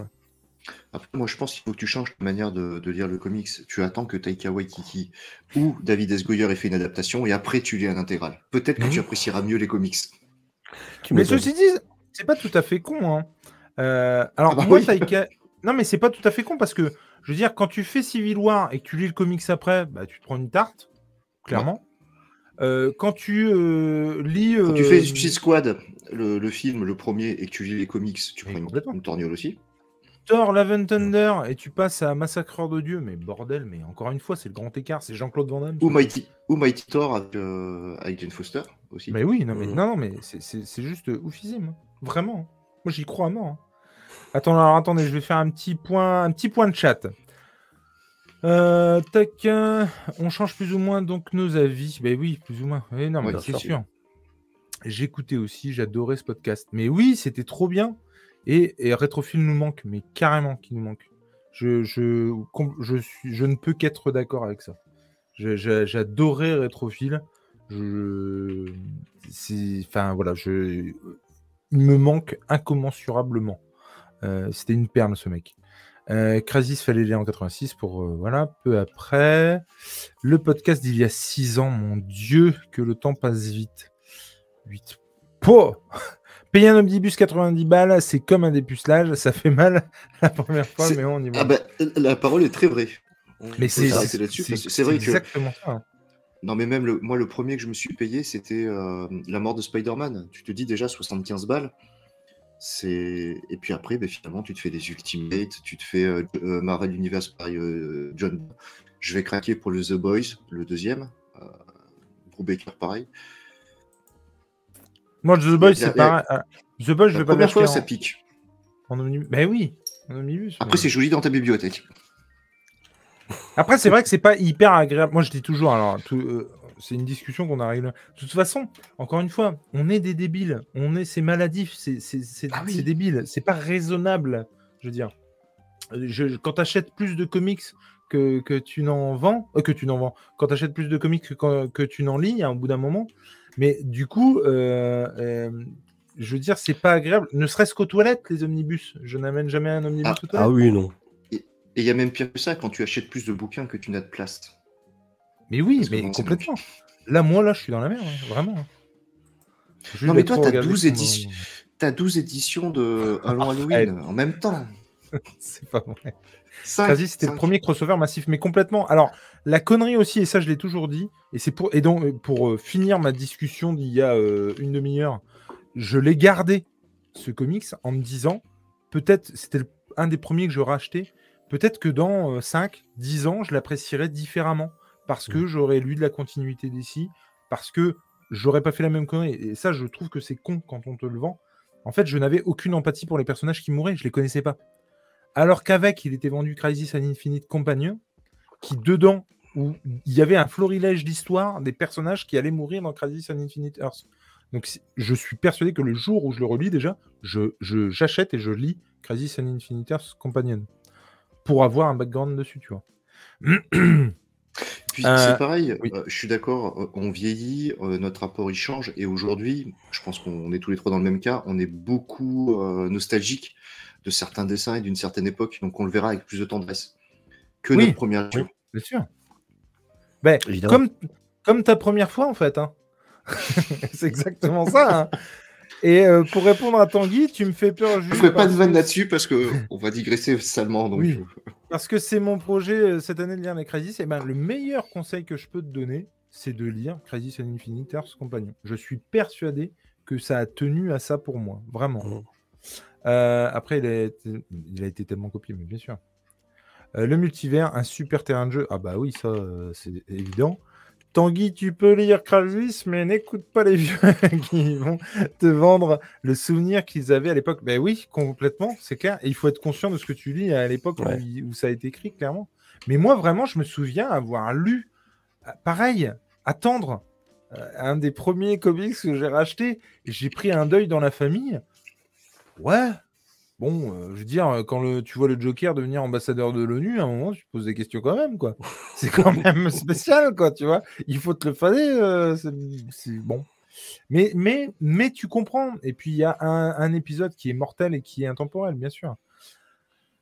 Après, moi, je pense qu'il faut que tu changes ta manière de, de lire le comics. Tu attends que Taika Waititi ou David S. Goyer ait fait une adaptation et après tu lis un intégral. Peut-être que tu apprécieras mieux les comics. Tu Mais ceci dit, c'est pas tout à fait con. hein. Euh, alors, Ah bah moi, oui. Taika- Non, mais c'est pas tout à fait con parce que, je veux dire, quand tu fais Civil War et que tu lis le comics après, bah, tu te prends une tarte, clairement. Euh, quand tu euh, lis. Quand tu euh, fais Suicide Squad, le, le film, le premier, et que tu lis les comics, tu prends une, une torgnole aussi. Thor, Love and Thunder et tu passes à Massacreur de Dieu, mais bordel, mais encore une fois, c'est le grand écart, c'est Jean-Claude Van Damme. Ou Mighty, ou Mighty Thor avec, euh, avec Jane Foster aussi. Mais oui, non, mais, non, non, mais c'est- juste oufissime. hein. Vraiment. Moi, j'y crois à mort. Attends, alors, attendez, je vais faire un petit point, un petit point de chat. Euh, tac, euh, on change plus ou moins donc nos avis. Ben oui, plus ou moins. Oui, non, mais Ouais, c'est sûr. J'écoutais aussi, j'adorais ce podcast. Mais oui, c'était trop bien. Et, et nous manque, mais carrément qui nous manque. Je, je, je, suis, je ne peux qu'être d'accord avec ça. J'adorais. Je, c'est, enfin voilà, je, il me manque incommensurablement. Euh, C'était une perle ce mec. Euh, Crasis fallait lire en 86 pour euh, voilà. Peu après, le podcast d'il y a 6 ans. Mon Dieu, que le temps passe vite. 8. Po *laughs* Payer un omnibus 90 balles, c'est comme un dépucelage, ça fait mal *laughs* la première fois, mais on y va. Ah bah, la parole est très vraie. mais faut c'est c'est vrai que- exactement ça. hein. Non, mais même le, moi, le premier que je me suis payé, c'était euh, La mort de Spider-Man. Tu te dis déjà 75 balles. C'est et puis après, ben, finalement, tu te fais des Ultimates, tu te fais euh, euh, Marvel Universe par euh, John. Je vais craquer pour le The Boys, le deuxième. Euh, Brubaker, pareil. Moi, The Boys, c'est pareil. The Boys, je vais pas première fois, en, ça pique. en omnibus. Ben oui, en omnibus. Après, c'est joli dans ta bibliothèque. Après, c'est vrai que c'est pas hyper agréable. Moi, je dis toujours, alors, tout, euh, c'est une discussion qu'on a réglée. De toute façon, encore une fois, on est des débiles. On est, c'est maladif, c'est, c'est, c'est, Ah oui. c'est débile. C'est pas raisonnable, je veux dire. Euh, Je, quand tu achètes plus de comics que, que tu n'en vends, euh, que tu n'en vends, quand tu achètes plus de comics que, que tu n'en lis, hein, au bout d'un moment. Mais du coup, euh, euh, je veux dire, c'est pas agréable. Ne serait-ce qu'aux toilettes, les omnibus. Je n'amène jamais un omnibus Ah, aux toilettes. Ah oui, non. Et il y a même pire que ça, quand tu achètes plus de bouquins que tu n'as de place. Mais oui, Parce mais bon, complètement. Là, moi, là, je suis dans la merde, hein, vraiment. Juste Non, mais toi, t'as regarder 12 son- éditions. T'as 12 éditions de. Halloween en même temps. *laughs* C'est pas vrai. Crisis, c'était le premier crossover massif, mais complètement. Alors, la connerie aussi, et ça, je l'ai toujours dit, et c'est pour, et donc, pour euh, finir ma discussion d'il y a euh, une demi-heure, je l'ai gardé, ce comics, en me disant, peut-être, c'était un des premiers que je rachetais, peut-être que dans 5, 10 ans, je l'apprécierais différemment, parce que j'aurais lu de la continuité d'ici, parce que j'aurais pas fait la même connerie. Et ça, je trouve que c'est con quand on te le vend. En fait, je n'avais aucune empathie pour les personnages qui mouraient, je les connaissais pas. Alors qu'avec, il était vendu Crisis and Infinite Companion, qui dedans, où il y avait un florilège d'histoire des personnages qui allaient mourir dans Crisis and Infinite Earth. Donc je suis persuadé que le jour où je le relis déjà, je, j'achète et je lis Crisis and Infinite Earth Companion pour avoir un background dessus, tu vois. *clears throat* Puis c'est euh, pareil, euh, je suis d'accord, euh, on vieillit, notre rapport il change, et aujourd'hui, je pense qu'on est tous les trois dans le même cas, on est beaucoup nostalgique de certains dessins et d'une certaine époque, donc on le verra avec plus de tendresse que notre première bien sûr. Ben, comme, comme ta première fois, en fait. Hein. *laughs* c'est exactement ça. Hein. Et euh, pour répondre à Tanguy, tu me fais peur. Je ne ferai pas de vanne là-dessus parce qu'on va digresser salement. Donc... Oui. Parce que c'est mon projet euh, cette année de lire les Crisis. Et ben, le meilleur conseil que je peux te donner, c'est de lire Crisis and Infinite Earth's Companion. Je suis persuadé que ça a tenu à ça pour moi. Vraiment. Mmh. Euh, après, il a, été, il a, été, tellement copié, mais bien sûr. le multivers, un super terrain de jeu. Ah bah oui, ça, c'est évident. Tanguy, tu peux lire Crisis, mais n'écoute pas les *laughs* vieux qui vont te vendre le souvenir qu'ils avaient à l'époque. Ben oui, complètement, c'est clair. Et il faut être conscient de ce que tu lis à l'époque où, ça a été écrit, clairement. Mais moi, vraiment, je me souviens avoir lu, euh, pareil, attendre euh, un des premiers comics que j'ai racheté. J'ai pris un deuil dans la famille. Ouais, Bon, euh, je veux dire, euh, quand le, tu vois le Joker devenir ambassadeur de l'ONU, à un moment, tu te poses des questions quand même, quoi. *laughs* *laughs* C'est quand même spécial, quoi, tu vois. Il faut te le fader, euh, c'est bon. Mais, mais, mais tu comprends. Et puis, il y a un, épisode qui est mortel et qui est intemporel, bien sûr.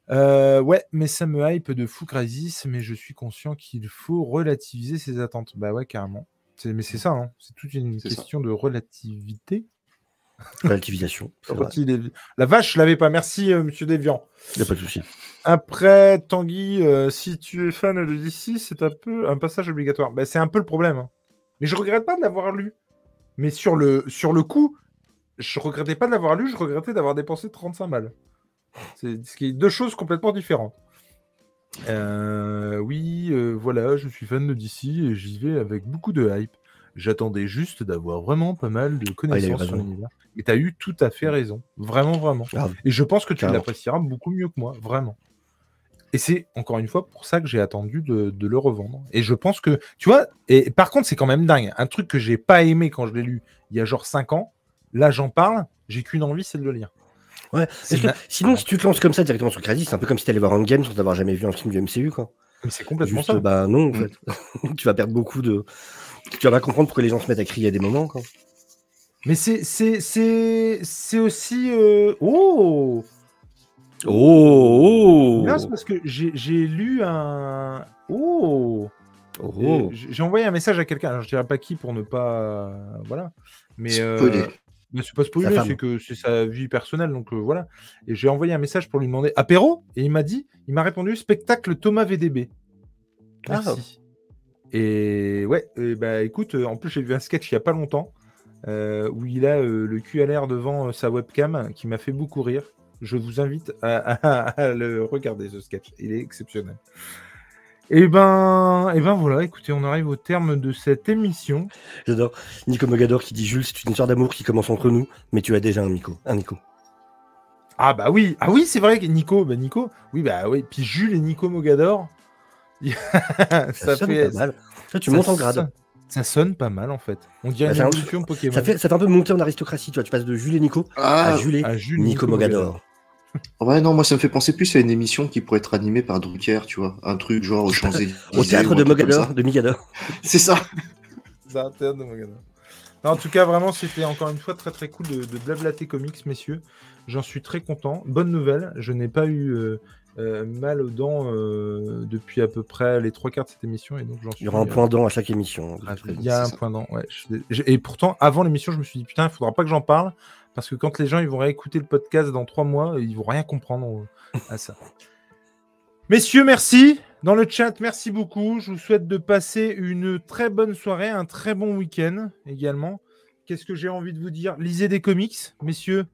ouais, mais ça me hype de fou Crisis, mais je suis conscient qu'il faut relativiser ses attentes. Bah ouais, carrément. Mais c'est ça, hein. c'est toute une question de relativité. Relativisation. La vache, je l'avais pas. Merci, euh, monsieur Deviant. Il n'y a pas de souci. Après, Tanguy, euh, si tu es fan de DC, c'est un peu un passage obligatoire. Ben, c'est un peu le problème. Hein. Mais je regrette pas de l'avoir lu. Mais sur le, sur le coup, je regrettais pas de l'avoir lu, je regrettais d'avoir dépensé 35 balles. C'est ce qui est deux choses complètement différentes. Euh, oui, voilà, je suis fan de DC et j'y vais avec beaucoup de hype. J'attendais juste d'avoir vraiment pas mal de ah, connaissances sur l'univers. Et tu as eu tout à fait raison. Vraiment, vraiment. Et je pense que tu l'apprécieras beaucoup mieux que moi. Vraiment. Et c'est encore une fois pour ça que j'ai attendu de, le revendre. Et je pense que, tu vois, et par contre, c'est quand même dingue. Un truc que j'ai pas aimé quand je l'ai lu il y a genre 5 ans, là j'en parle, j'ai qu'une envie, c'est de le lire. Ouais, sinon, si tu te lances comme ça directement sur Crédit, c'est un peu comme si tu allais voir un game sans avoir jamais vu un film du MCU, quoi. Mais c'est complètement ça. Bah non, en mm. fait. *laughs* tu vas perdre beaucoup de, tu vas comprendre pourquoi les gens se mettent à crier à des moments. Quoi. Mais c'est, c'est, c'est, c'est aussi. Euh... Oh Oh, oh c'est parce que j'ai, j'ai lu un. Oh, oh. J'ai envoyé un message à quelqu'un. Alors, je dirais pas qui pour ne pas. Voilà. Mais. Euh... Mais c'est pas spoiler, c'est que c'est sa vie personnelle, donc euh, voilà. Et j'ai envoyé un message pour lui demander apéro, et il m'a dit, il m'a répondu spectacle Thomas VDB. Ah. Et ouais, bah écoute, euh, en plus j'ai vu un sketch il y a pas longtemps euh, où il a euh, le cul à l'air devant sa webcam qui m'a fait beaucoup rire. Je vous invite à, *laughs* le regarder ce sketch, il est exceptionnel. Et ben, et ben voilà, écoutez, on arrive au terme de cette émission. J'adore. Nico Mogador qui dit Jules, c'est une histoire d'amour qui commence entre nous, mais tu as déjà un Nico. Un Nico. Ah bah oui, ah oui, c'est vrai que Nico, bah Nico, oui bah oui, puis Jules et Nico Mogador, ça, fait... pas mal. tu montes en grade. Ça sonne pas mal en fait. On dirait bah, une évolution Pokémon. Ça fait, ça fait un peu monter en aristocratie, tu vois. Tu passes de Jules et Nico à ah. Jules et Nico, Mogador. Ouais, non, moi ça me fait penser plus à une émission qui pourrait être animée par Drucker, tu vois. Un truc genre au champs *laughs* Au théâtre de Mogador, de Migador. *laughs* C'est ça. *laughs* C'est un théâtre de Mogador. en tout cas, vraiment, c'était encore une fois très très cool de, de blablater comics, messieurs. J'en suis très content. Bonne nouvelle, je n'ai pas eu euh, euh, mal aux dents euh, depuis à peu près les trois quarts de cette émission. Et donc Il y aura un point dent à chaque émission. il y a un point dent, ouais. Et pourtant, avant l'émission, je me suis dit, putain, il faudra pas que j'en parle, parce que quand les gens ils vont réécouter le podcast dans trois mois, ils vont rien comprendre à ça. *laughs* Messieurs, merci. Dans le chat, merci beaucoup. Je vous souhaite de passer une très bonne soirée, un très bon week-end également. Qu'est-ce que j'ai envie de vous dire? Lisez des comics, messieurs.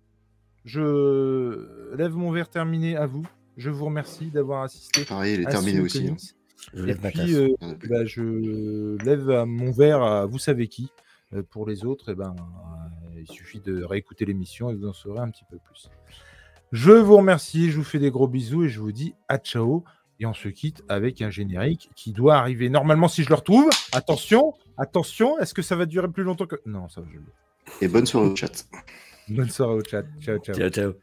Je lève mon verre terminé à vous. Je vous remercie d'avoir assisté. Pareil, il est terminé aussi. hein. comics. Je Et lève ma puis, euh, bah, je lève mon verre à vous savez qui. Euh, Pour les autres, eh ben, euh, il suffit de réécouter l'émission et vous en saurez un petit peu plus. Je vous remercie, je vous fais des gros bisous et je vous dis à ciao. Et on se quitte avec un générique qui doit arriver normalement si je le retrouve. Attention, attention, est-ce que ça va durer plus longtemps que. Non, ça va, je. Et bonne soirée au chat. Bonne soirée au chat. Ciao, ciao. Ciao, ciao.